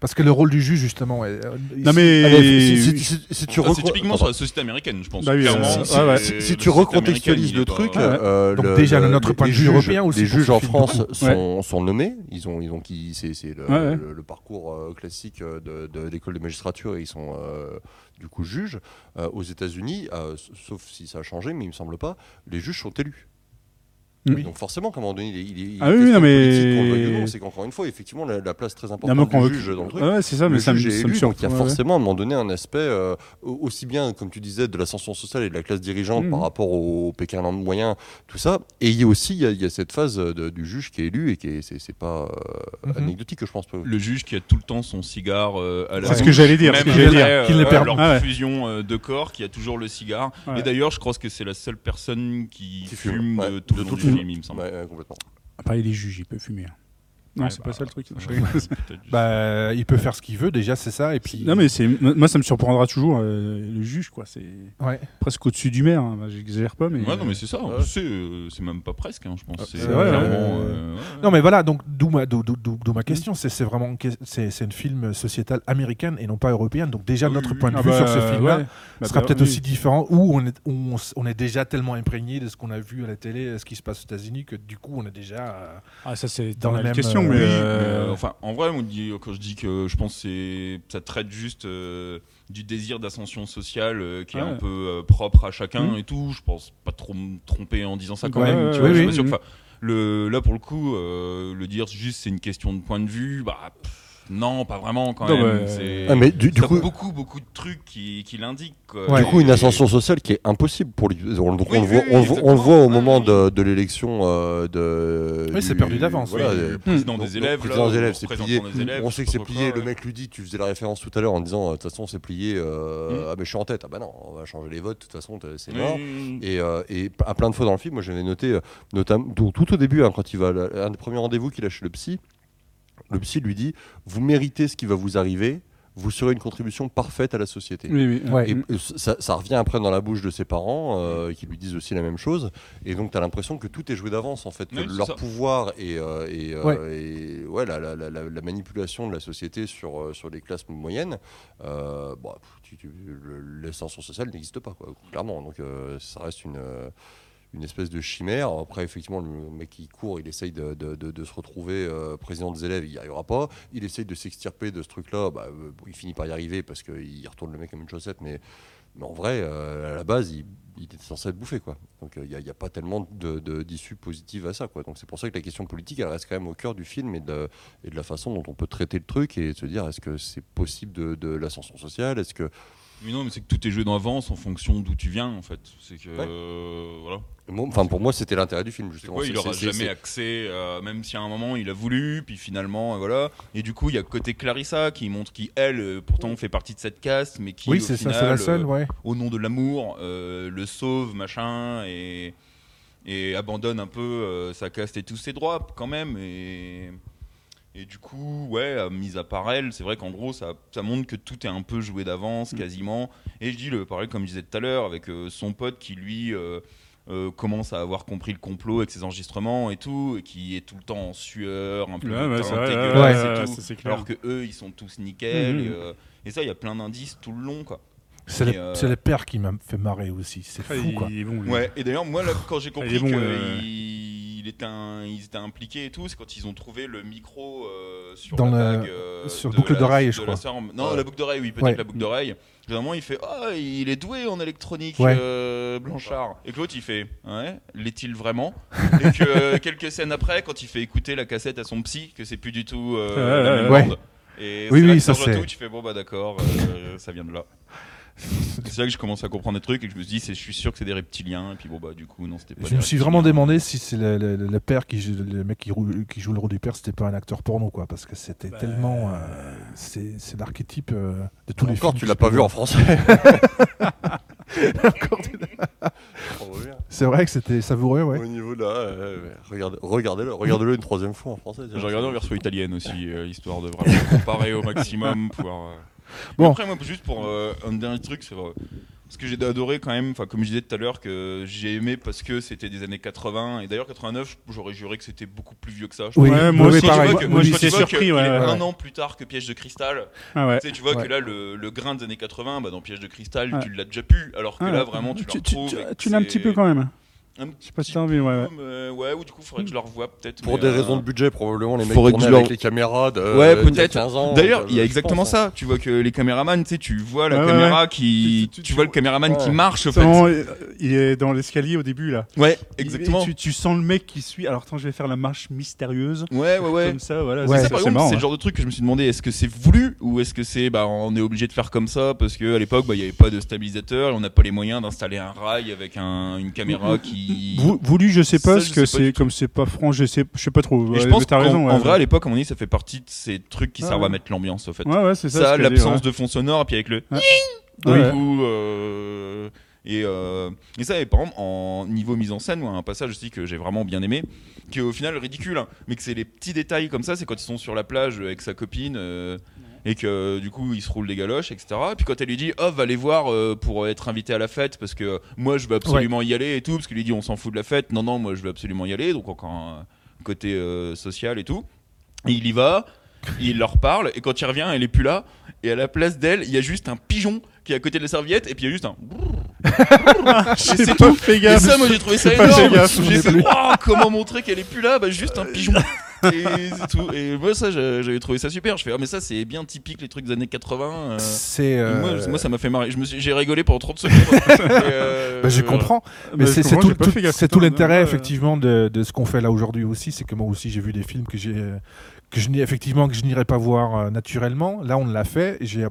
Parce que le rôle du juge justement. est- euh, Non mais Ah, c'est typiquement sur la société américaine, je pense. Bah oui, euh, Si, tu recontextualises le truc, pas- euh, Donc le- déjà, le- notre les- point de vue juges- européen aussi, les juges en. France Ouais. sont, nommés. Ils ont, ils ont qui, c'est, c'est le, Ouais, ouais. le- le parcours classique de, de l'école de magistrature et ils sont euh, du coup juges. Euh, aux États-Unis, euh, sauf si ça a changé, mais il me semble pas, les juges sont élus. Oui. Donc forcément, qu'à un moment donné, il est, il est- il est Ah oui, non, mais- non, c'est qu'encore une fois, effectivement, la, la place très Non, importante mais du veut- juge dans le truc. Ouais, c'est ça, mais le ça me juge est ça me élu, donc il y a ouais. forcément à un moment donné un aspect euh, au- aussi bien, comme tu disais, de l'ascension sociale et de la classe dirigeante Mhm. par rapport au Pékin moyen, tout ça. Et il y a aussi il y a, il y a cette phase de- du juge qui est élu et qui est c'est, pas euh, Mhm. anecdotique, je pense pas. Le juge qui a tout le temps son cigare euh, à la C'est ce que j'allais dire, même ce que j'allais après, dire. Qu'il ne euh, perd- leur Ah fusion euh, de corps, qui a toujours le cigare. Et d'ailleurs, je crois que c'est la seule personne qui, fume, de tout le long film, il me semble. Ouais, ouais, complètement. Après, il est juge, il peut fumer. Non, Ouais, c'est bah, pas ça le truc. (laughs) Bah, il peut faire ce qu'il veut déjà, c'est ça. Et puis. Non mais c'est moi ça me surprendra toujours euh, le juge quoi c'est Ouais. presque au-dessus du maire hein. Bah, j'exagère pas mais Ouais, non, mais c'est ça. Ouais. C'est euh, c'est même pas presque, hein, je pense. C'est c'est vrai, euh, ouais. Non mais voilà, donc d'où ma, d'où- d'où- d'où- d'où ma question, c'est c'est vraiment c'est c'est une film sociétal américaine et non pas européenne. Donc déjà Oui, notre oui, point de Ah vue bah, sur ce film-là ouais. Bah, sera bah, peut-être oui. aussi différent où on est, où on, est déjà tellement imprégné de ce qu'on a vu à la télé, ce qui se passe aux États-Unis que du coup on est déjà. ah ça c'est Dans la même, question mais, euh, mais, euh, enfin, en vrai, on dit, quand je dis que je pense que ça traite juste euh, du désir d'ascension sociale euh, qui est Ouais. un peu propre à chacun Mhm. et tout. Je pense pas trop me tromper en disant ça quand Ouais, même. tu vois, je suis oui, pas sûr que, le, là, pour le coup, le dire juste c'est une question de point de vue, bah. pff, non, pas vraiment quand Non, même. bah, Ah, mais du, coup, beaucoup, beaucoup de trucs qui, qui l'indiquent. Ouais. du coup, une ascension sociale qui est impossible pour lui. On, donc Oui, on, le oui, voit, oui, on, le voit- on le voit au moment de, de l'élection euh, de. Oui, c'est du- perdu d'avance, Voilà, Oui, le président des élèves. président des élèves, c'est plié. élèves, on je sait que c'est plié. Le mec lui dit, tu faisais la référence tout à l'heure en disant, euh, de toute façon, c'est plié. euh, Mm. Ah, mais je suis en tête. Ah, bah non, on va changer les votes. De toute façon, c'est mort. Et, euh, et à plein de fois dans le film, moi j'avais noté, notamment tout, tout au début, hein, quand il va, un des premiers rendez-vous qu'il a chez le psy, le psy lui dit Vous méritez ce qui va vous arriver, vous serez une contribution parfaite à la société. oui, oui. Ouais. Et euh, ça, ça revient après dans la bouche de ses parents euh, qui lui disent aussi la même chose. Et donc tu as l'impression que tout est joué d'avance en fait. Que Oui, leur ça. pouvoir et, euh, et, euh, Ouais. et, ouais, la, la- la- la- la manipulation de la société sur, euh, sur les classes moyennes, euh, le- l'ascension sociale n'existe pas, quoi, clairement. Donc euh, ça reste une. Une espèce de chimère. Après, effectivement, le mec qui court, il essaye de, de- se retrouver euh, président des élèves, il n'y arrivera pas. Il essaye de s'extirper de ce truc-là, bah, euh, il finit par y arriver parce qu'il retourne le mec comme une chaussette, mais, Mais en vrai, euh, à la base, il, était censé être bouffé, quoi. Donc il n'y a, pas tellement d'issues positives à ça, quoi. Donc c'est pour ça que la question politique, elle reste quand même au cœur du film et de, et de la façon dont on peut traiter le truc et se dire est-ce que c'est possible de l'ascension sociale? Est-ce que Mais non, mais c'est que tout est joué d'avance en fonction d'où tu viens, en fait. C'est que. Ouais. euh, voilà. Enfin, pour moi, c'était l'intérêt du film, justement. quoi, il aura c'est- jamais accès, euh, même si à un moment il a voulu, puis finalement, euh, voilà. Et du coup, il y a côté Clarissa qui montre qui, elle, euh, pourtant fait partie de cette caste, mais qui, Oui, au c'est ça, final, c'est la seule, euh, ouais. au nom de l'amour, euh, le sauve, machin, et, et abandonne un peu euh, sa caste et tous ses droits, quand même. Et, et du coup, ouais, euh, mis à part elle, c'est vrai qu'en gros, ça, ça montre que tout est un peu joué d'avance, Mm. quasiment. Et je dis le pareil, comme je disais tout à l'heure, avec euh, son pote qui, lui. euh, euh, commence à avoir compris le complot avec ses enregistrements et tout, et qui est tout le temps en sueur, un peu Ouais, ouais, teint c'est vrai, dégueulasse ouais, et ouais, tout, ça, c'est clair. alors que eux ils sont tous nickel Mhm. et, euh, et ça il y a plein d'indices tout le long quoi. C'est le, euh, c'est le père qui m'a fait marrer aussi. C'est Ah, fou, quoi. il est bon, lui. Ouais, et d'ailleurs, moi, là, quand j'ai compris Il était un- ils étaient impliqués et tout, c'est quand ils ont trouvé le micro euh, sur Dans la le- bague. euh, sur de boucle d'oreille, je la crois. Non, Ouais. la boucle d'oreille, oui, peut-être Ouais. la boucle d'oreille. Généralement, il fait Ah, il est doué en électronique, Ouais. euh, Blanchard. Et que l'autre, il fait Ouais, l'est-il vraiment (laughs) Et que euh, quelques scènes après, quand il fait écouter la cassette à son psy, que c'est plus du tout euh, Ouais, la même ouais. Et Oui, oui, que ça, sur le c'est- tu fais Bon, bah d'accord, euh, ça vient de là. C'est là que je commence à comprendre des trucs et que je me suis dit, c'est- je suis sûr que c'est des reptiliens. Et puis bon, bah, du coup, non, c'était pas Je me suis vraiment demandé si c'est le, le- le père qui joue, le mec qui, roule- qui joue le rôle du père, c'était pas un acteur porno, quoi, parce que c'était Bah, tellement, euh, c'est c'est l'archétype euh, de tous les Encore, films tu l'as pas vu en français. (laughs) (laughs) C'est vrai que c'était savoureux, ouais. Au niveau de là, euh, regardez- regardez-le, regardez-le une troisième fois en français. J'ai regardé en version italienne aussi, euh, histoire de vraiment (laughs) comparer au maximum. Pouvoir, euh. Bon. Après, moi, juste pour euh, un dernier truc euh, ce que j'ai adoré quand même, comme je disais tout à l'heure, que j'ai aimé parce que c'était des années 80 et d'ailleurs 89, j'aurais juré que c'était beaucoup plus vieux que ça. je Oui, Ouais, moi aussi, pareil. tu vois que- moi, j'étais surpris, ouais, ouais. un an plus tard que Piège de cristal. Ah. Tu sais, tu vois que là, le, le grain des années 80, bah, dans Piège de cristal, tu l'as déjà pu, alors que Ah, là, vraiment, tu, tu, tu, l'as un c'est petit peu quand même. Un Je sais pas si petit t'as envie, ouais. mais ouais, ou du coup, il faudrait que je le revoie peut-être. Pour mais, des euh, raisons de budget, probablement, les mecs faudrait que avec les caméras de Ouais, peut-être. 15 ans. D'ailleurs, euh, il y a exactement pense, hein. ça. Tu vois que les caméramans, tu sais, tu vois la Ouais, ouais, caméra qui, Tu- tu- tu, vois le caméraman ouais. qui marche, au fait. Non, euh, il est dans l'escalier au début là. Ouais, exactement. et tu, tu sens le mec qui suit. Alors attends, je vais faire la marche mystérieuse. Ouais, ouais, ouais. Comme ça, voilà. Ouais. c'est Ça, ça, par c'est exemple, marrant. c'est le hein. genre de truc que je me suis demandé est-ce que c'est voulu ou est-ce que c'est bah on est obligé de faire comme ça parce que à l'époque bah, il n'y avait pas de stabilisateur et on n'a pas les moyens d'installer un rail avec un- une caméra qui. Vou- Voulu, je sais Ça, pas, je parce que c'est comme c'est pas franc, je sais, je sais pas trop. Je pense t'as qu'en raison. en vrai à l'époque, à mon avis, ça fait partie de ces trucs qui servent à mettre l'ambiance au fait. Ouais, ouais, c'est ça. Ça, dit, l'absence de fond sonore, et puis avec le Ouais. euh, et, euh, et ça, et par exemple, en niveau mise en scène, moi, un passage aussi que j'ai vraiment bien aimé, qui est au final ridicule, hein, mais que c'est les petits détails comme ça, c'est quand ils sont sur la plage avec sa copine. euh, et que du coup il se roule des galoches, etc. Et puis quand elle lui dit oh va les voir euh, pour être invité à la fête parce que moi je veux absolument y aller et tout, parce qu'il lui dit on s'en fout de la fête, non non moi je veux absolument y aller, donc encore un côté euh, social et tout. Et il y va, il leur parle et quand il revient elle est plus là et à la place d'elle il y a juste un pigeon qui est à côté de la serviette et puis il y a juste un (laughs) c'est pas tout. fait et gaffe. ça, moi j'ai trouvé ça énorme. J'ai fait. Waouh, comment montrer qu'elle est plus là? Bah, juste un pigeon. (laughs) Et c'est tout. Et moi, ça, j'avais trouvé ça super. Je fais, ah, mais ça, c'est bien typique les trucs des années 80. euh. C'est. Euh, Moi, moi, ça m'a fait marrer. Je me suis- J'ai rigolé pendant 30 secondes. (laughs) Euh, bah, je comprends. Bah, Mais je c'est tout, tout- tout l'intérêt ouais. effectivement de, de ce qu'on fait là aujourd'hui aussi, c'est que moi aussi j'ai vu des films que j'ai euh, que je n'ai effectivement que je n'irai pas voir euh, naturellement. Là, on l'a fait. J'ai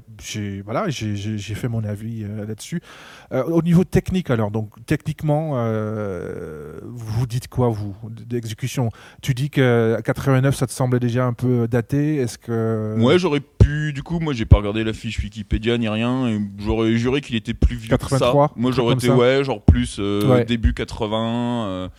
voilà, j'ai fait mon avis euh, là-dessus. Euh, au niveau technique, alors donc techniquement, vous dites quoi vous d'exécution? Tu dis que à 89, ça te semblait déjà un peu daté. Est-ce que Ouais, j'aurais pu. Du coup, moi, j'ai pas regardé la fiche Wikipédia ni rien. J'aurais juré qu'il était plus vieux 83, que ça. Moi, j'aurais été, ouais, genre plus Ouais. début 80.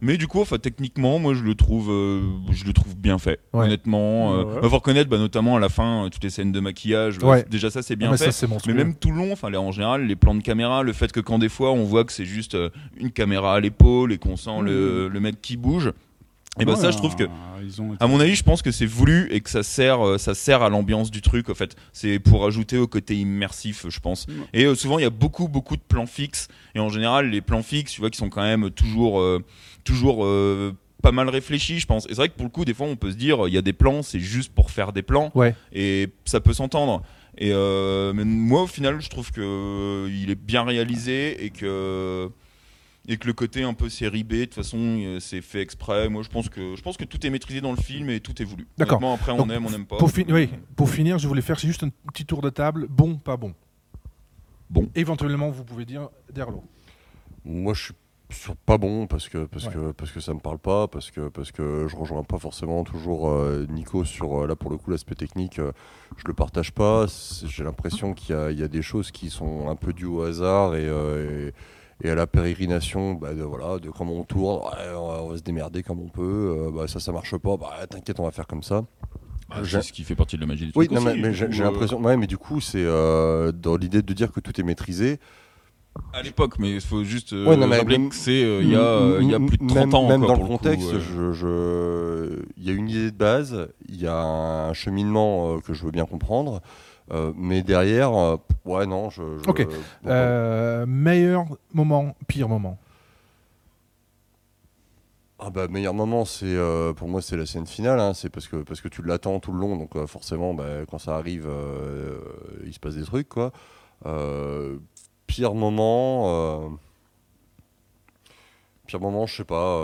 Mais du coup, enfin, techniquement, moi, je le trouve, euh, je le trouve bien fait. Ouais. Honnêtement, euh, Ouais, faut reconnaître, bah, notamment à la fin, euh, toutes les scènes de maquillage. Ouais. Déjà, ça, c'est Ah, bien mais fait. ça c'est Mais même tout le long, enfin là en général, les plans de caméra, le fait que quand des fois on voit que c'est juste euh, une caméra à l'épaule et qu'on sent le, le mec qui bouge, et ben Ouais, ça je trouve que ils ont été- à mon avis, je pense que c'est voulu et que ça sert, euh, ça sert à l'ambiance du truc. En fait, c'est pour ajouter au côté immersif, je pense. Ouais. Et euh, souvent, il y a beaucoup, beaucoup de plans fixes. Et en général, les plans fixes, tu vois, qui sont quand même toujours, euh, toujours euh, pas mal réfléchis, je pense. Et c'est vrai que pour le coup, des fois, on peut se dire, il y a des plans, c'est juste pour faire des plans, Ouais. et ça peut s'entendre. Et euh, mais moi, au final, je trouve que il est bien réalisé et que et que le côté un peu série B, de toute façon, euh, c'est fait exprès. Moi, je pense que je pense que tout est maîtrisé dans le film et tout est voulu. D'accord. Après, on Donc, aime, on n'aime pas. Pour, fin- oui, pour finir, je voulais faire juste un petit tour de table. Bon, pas bon. Bon. Éventuellement, vous pouvez dire Derlo. Moi, je suis sur pas bon parce que parce Ouais. que parce que ça me parle pas parce que parce que je rejoins pas forcément toujours euh, Nico sur euh, là pour le coup l'aspect technique euh, je le partage pas j'ai l'impression qu'il y a, il y a des choses qui sont un peu dues au hasard et, euh, et, et à la pérégrination bah, de, voilà de comment on tourne ouais, on, va, se démerder comme on peut euh, bah, ça ça marche pas bah t'inquiète on va faire comme ça j'ai- c'est ce qui fait partie de la magie du oui, truc non, mais, aussi, mais du j'ai euh, l'impression. Ouais, mais du coup, c'est euh, dans l'idée de dire que tout est maîtrisé. À l'époque, mais il faut juste euh, Ouais, non, mais rappeler même- que c'est euh, il y, a, euh, il y a plus de 30 même, ans. Même quoi, dans pour le contexte, coup, euh. je- je- il y a une idée de base, il y a un cheminement euh, que je veux bien comprendre, euh, mais derrière, euh, ouais, non, je. je- Ok. bon, Euh, meilleur moment, pire moment. Ah bah meilleur moment, c'est euh, pour moi c'est la scène finale, hein, c'est parce que parce que tu l'attends tout le long, donc forcément bah, quand ça arrive, il se passe des trucs quoi. Pire moment, pire moment, je sais pas.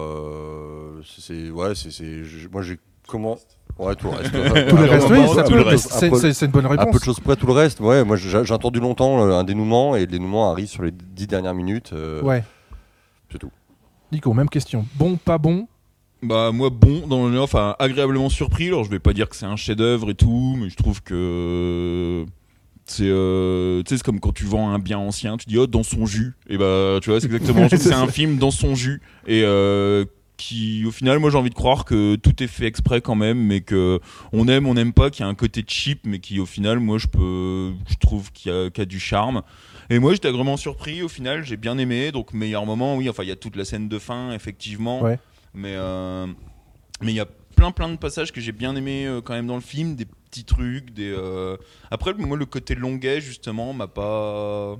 c'est- ouais, c'est moi j'ai comment ouais tout le reste. (laughs) Tout le reste, oui, va- ça tout peut- le reste. c'est- une bonne Un peu de réponse. choses près, tout le reste. Ouais, moi j'ai j'ai attendu longtemps euh, un dénouement et le dénouement arrive sur les dix dernières minutes. euh, Ouais. C'est tout. Nico, même question. Bon, pas bon. Bah moi bon dans le enfin agréablement surpris. Alors je vais pas dire que c'est un chef-d'œuvre et tout, mais je trouve que c'est euh, tu sais c'est comme quand tu vends un bien ancien, tu dis oh dans son jus. Et bah tu vois c'est exactement (laughs) c'est un film dans son jus et euh, qui au final moi j'ai envie de croire que tout est fait exprès quand même, mais que on aime on n'aime pas, qu'il y a un côté cheap, mais qui au final moi je peux je trouve qu'il y a, qu'il y a du charme. Et moi j'étais vraiment surpris au final, j'ai bien aimé. Donc meilleur moment, oui, enfin il y a toute la scène de fin effectivement. Ouais. Mais euh, mais il y a plein plein de passages que j'ai bien aimé euh, quand même dans le film, des petits trucs, des euh, après moi le côté longuet justement m'a pas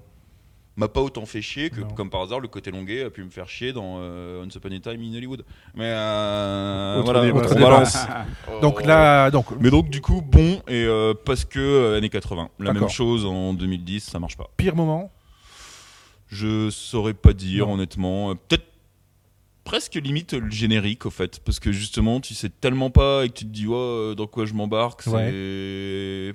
m'a pas autant fait chier que Non. comme par hasard le côté longuet a pu me faire chier dans euh, Once Upon a Time in Hollywood. Mais euh, voilà, débat, on ça. balance. Donc Oh. là, donc Mais donc du coup bon et euh, parce que euh, années 80, la même chose en 2010, ça marche pas. pire moment? Je saurais pas dire Non. honnêtement. Peut-être presque limite le générique au fait, parce que justement tu sais tellement pas et que tu te dis oh, dans quoi je m'embarque. c'est-.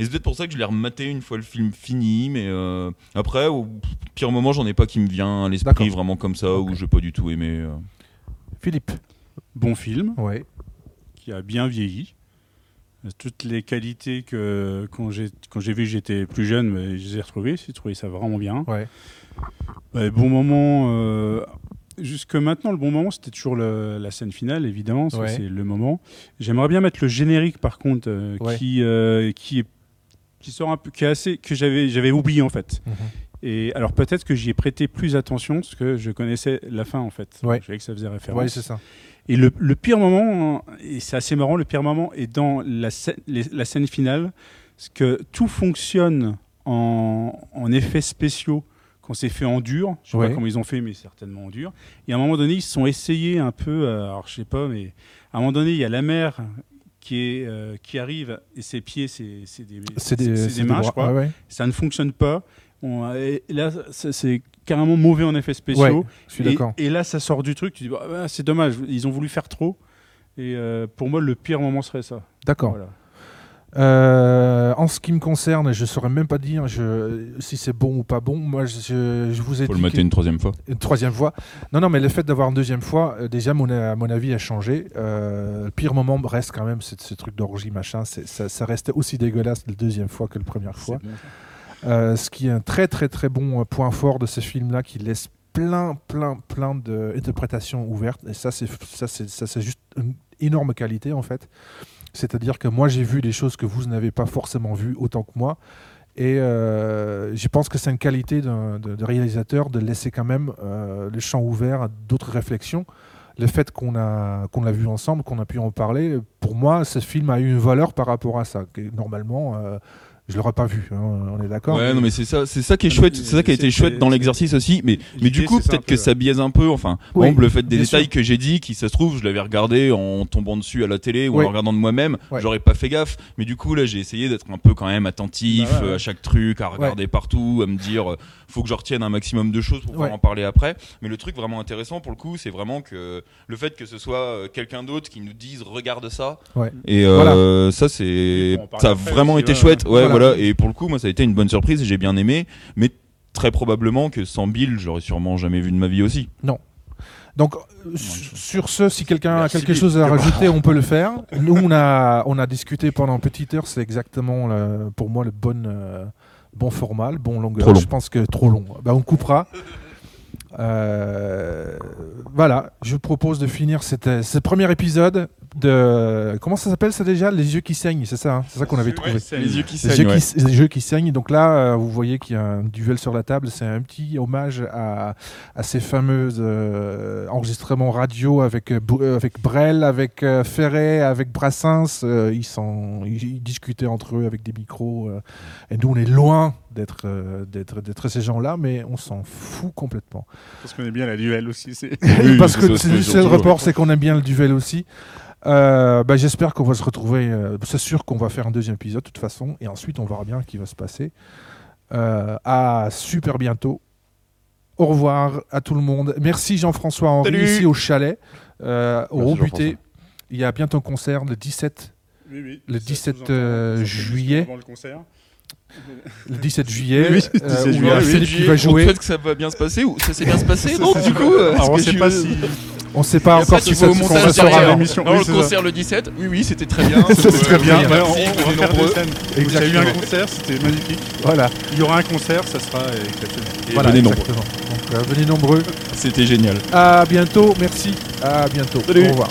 Et c'est peut-être pour ça que je l'ai rematé une fois le film fini, mais euh, après au pire moment j'en ai pas qui me vient à l'esprit D'accord. vraiment comme ça où j'ai pas du tout aimé. euh. Philippe. Bon film Ouais. qui a bien vieilli. Toutes les qualités que quand j'ai quand j'ai vu que j'étais plus jeune, mais je les ai retrouvées. J'ai trouvé ça vraiment bien. Ouais. Ouais, bon moment. euh, jusque maintenant, le bon moment, c'était toujours le- la scène finale, évidemment. parce que Ouais. C'est le moment. J'aimerais bien mettre le générique, par contre, euh, Ouais. qui euh, qui est qui sort un peu, qui est assez que j'avais j'avais oublié en fait. Mhm. Et alors peut-être que j'y ai prêté plus attention parce que je connaissais la fin en fait. Ouais. Je savais que ça faisait référence. Ouais, c'est ça. Et le, le pire moment, hein, et c'est assez marrant, le pire moment est dans la, scè- les- la scène finale, parce que tout fonctionne en, en effets spéciaux quand c'est fait en dur. Je sais Ouais. pas comment ils ont fait, mais certainement en dur. Et à un moment donné, ils se sont essayés un peu, euh, alors je sais pas, mais à un moment donné, il y a la mer qui, est, euh, qui arrive et ses pieds, c'est des, des, des des mains, je bras- crois. ouais, ouais. Ça ne fonctionne pas. On- et là, c'est carrément mauvais en effets spéciaux. Ouais, je suis Et- d'accord. Et, là, ça sort du truc. Tu dis, bah, bah, c'est dommage, ils ont voulu faire trop. Et euh, pour moi, le pire moment serait ça. D'accord. Voilà. Euh, en ce qui me concerne, je saurais même pas dire je, si c'est bon ou pas bon. Moi, je, je vous ai Faut dit le mater une troisième fois. une troisième fois. Non, non, mais le fait d'avoir une deuxième fois, euh, déjà, mon, à mon avis, a changé. Euh, le pire moment reste quand même ce, ce truc d'orgie, machin. Ça, ça reste aussi dégueulasse la deuxième fois que la première fois. Euh, ce qui est un très très très bon euh, point fort de ce film-là, qui laisse plein plein plein d'interprétations ouvertes. Et ça, c'est juste une énorme qualité en fait. C'est-à-dire que moi, j'ai vu des choses que vous n'avez pas forcément vues autant que moi. Et euh, je pense que c'est une qualité de, réalisateur de laisser quand même euh, le champ ouvert à d'autres réflexions. Le fait qu'on a qu'on l'a vu ensemble, qu'on a pu en parler, pour moi, ce film a eu une valeur par rapport à ça. Normalement, euh, Je l'aurais pas vu, hein, on est d'accord. Ouais, non, mais c'est ça, c'est ça qui est Ah, chouette, mais c'est ça qui a été chouette dans l'exercice aussi. Mais, mais du coup, peut-être que ça biaise un peu. Enfin, par Oui, exemple, le fait des détails sûr. que j'ai dit, qui ça se trouve, je l'avais regardé en tombant dessus à la télé ou en regardant de moi-même, Ouais. j'aurais pas fait gaffe. Mais du coup, là, j'ai essayé d'être un peu quand même attentif Bah ouais, euh, ouais. à chaque truc, à regarder partout, à me dire, euh, faut que je retienne un maximum de choses pour pouvoir Ouais. en parler après. Mais le truc vraiment intéressant pour le coup, c'est vraiment que le fait que ce soit euh, quelqu'un d'autre qui nous dise, regarde ça. Ouais. Et euh, ça, c'est, ça a vraiment été chouette. Ouais, Voilà. Voilà. Et pour le coup, moi, ça a été une bonne surprise et j'ai bien aimé. Mais très probablement que sans Bill, j'aurais sûrement jamais vu de ma vie aussi. Donc, euh, sur ce, si quelqu'un a quelque chose à rajouter, on peut le (laughs) faire. Nous, on a, on a discuté pendant une petite heure, c'est exactement le- pour moi le bon, euh, bon format, le bon longueur. Trop long. Je pense que trop long. Bah, on coupera. (laughs) Euh, voilà, je propose de finir cette, euh, ce premier épisode de. Comment ça s'appelle ça déjà? Les yeux qui saignent, c'est ça hein? C'est ça qu'on avait trouvé. Ouais, Les yeux qui saignent. yeux, ouais. qui, les yeux qui saignent. Donc là, euh, vous voyez qu'il y a un duel sur la table. C'est un petit hommage à, à ces fameux euh, enregistrements radio avec, euh, avec Brel, avec Ferret, avec Brassens. Ils, sont, ils, ils discutaient entre eux avec des micros. et nous, on est loin d'être euh, d'être d'être ces gens-là, mais on s'en fout complètement. Parce qu'on est bien la duel aussi. c'est- (laughs) Oui, Parce que c'est le report, c'est qu'on aime bien le duel aussi. Euh, bah, J'espère qu'on va se retrouver. euh, c'est sûr qu'on va faire un deuxième épisode de toute façon, et ensuite on verra bien ce qui va se passer. Euh, à super bientôt. Au revoir à tout le monde. Merci Jean-François Henri Salut. ici au chalet, euh, au Robuté. Il y a bientôt un concert le 17, Oui, oui, Le ça 17, sous-entend- euh, juillet. avant le concert. le 17 juillet, (laughs) Oui, oui, euh, 17 où il y juillet, a oui, Philippe qui va On jouer. souhaite que ça va bien se passer ou ça s'est bien se passer (laughs) donc du coup euh, Alors, on que sait pas si. On ne sait pas encore si ça se derrière. l'émission. Le concert le 17, oui oui c'était très bien. (laughs) C'était très bien. On, va faire nombreux. des scènes. Il y a eu un concert, c'était magnifique. Voilà, Il y aura un concert, ça sera euh, exceptionnel. Voilà venez nombreux. euh, venez nombreux. C'était génial. À bientôt, merci. À bientôt. Salut. Au revoir.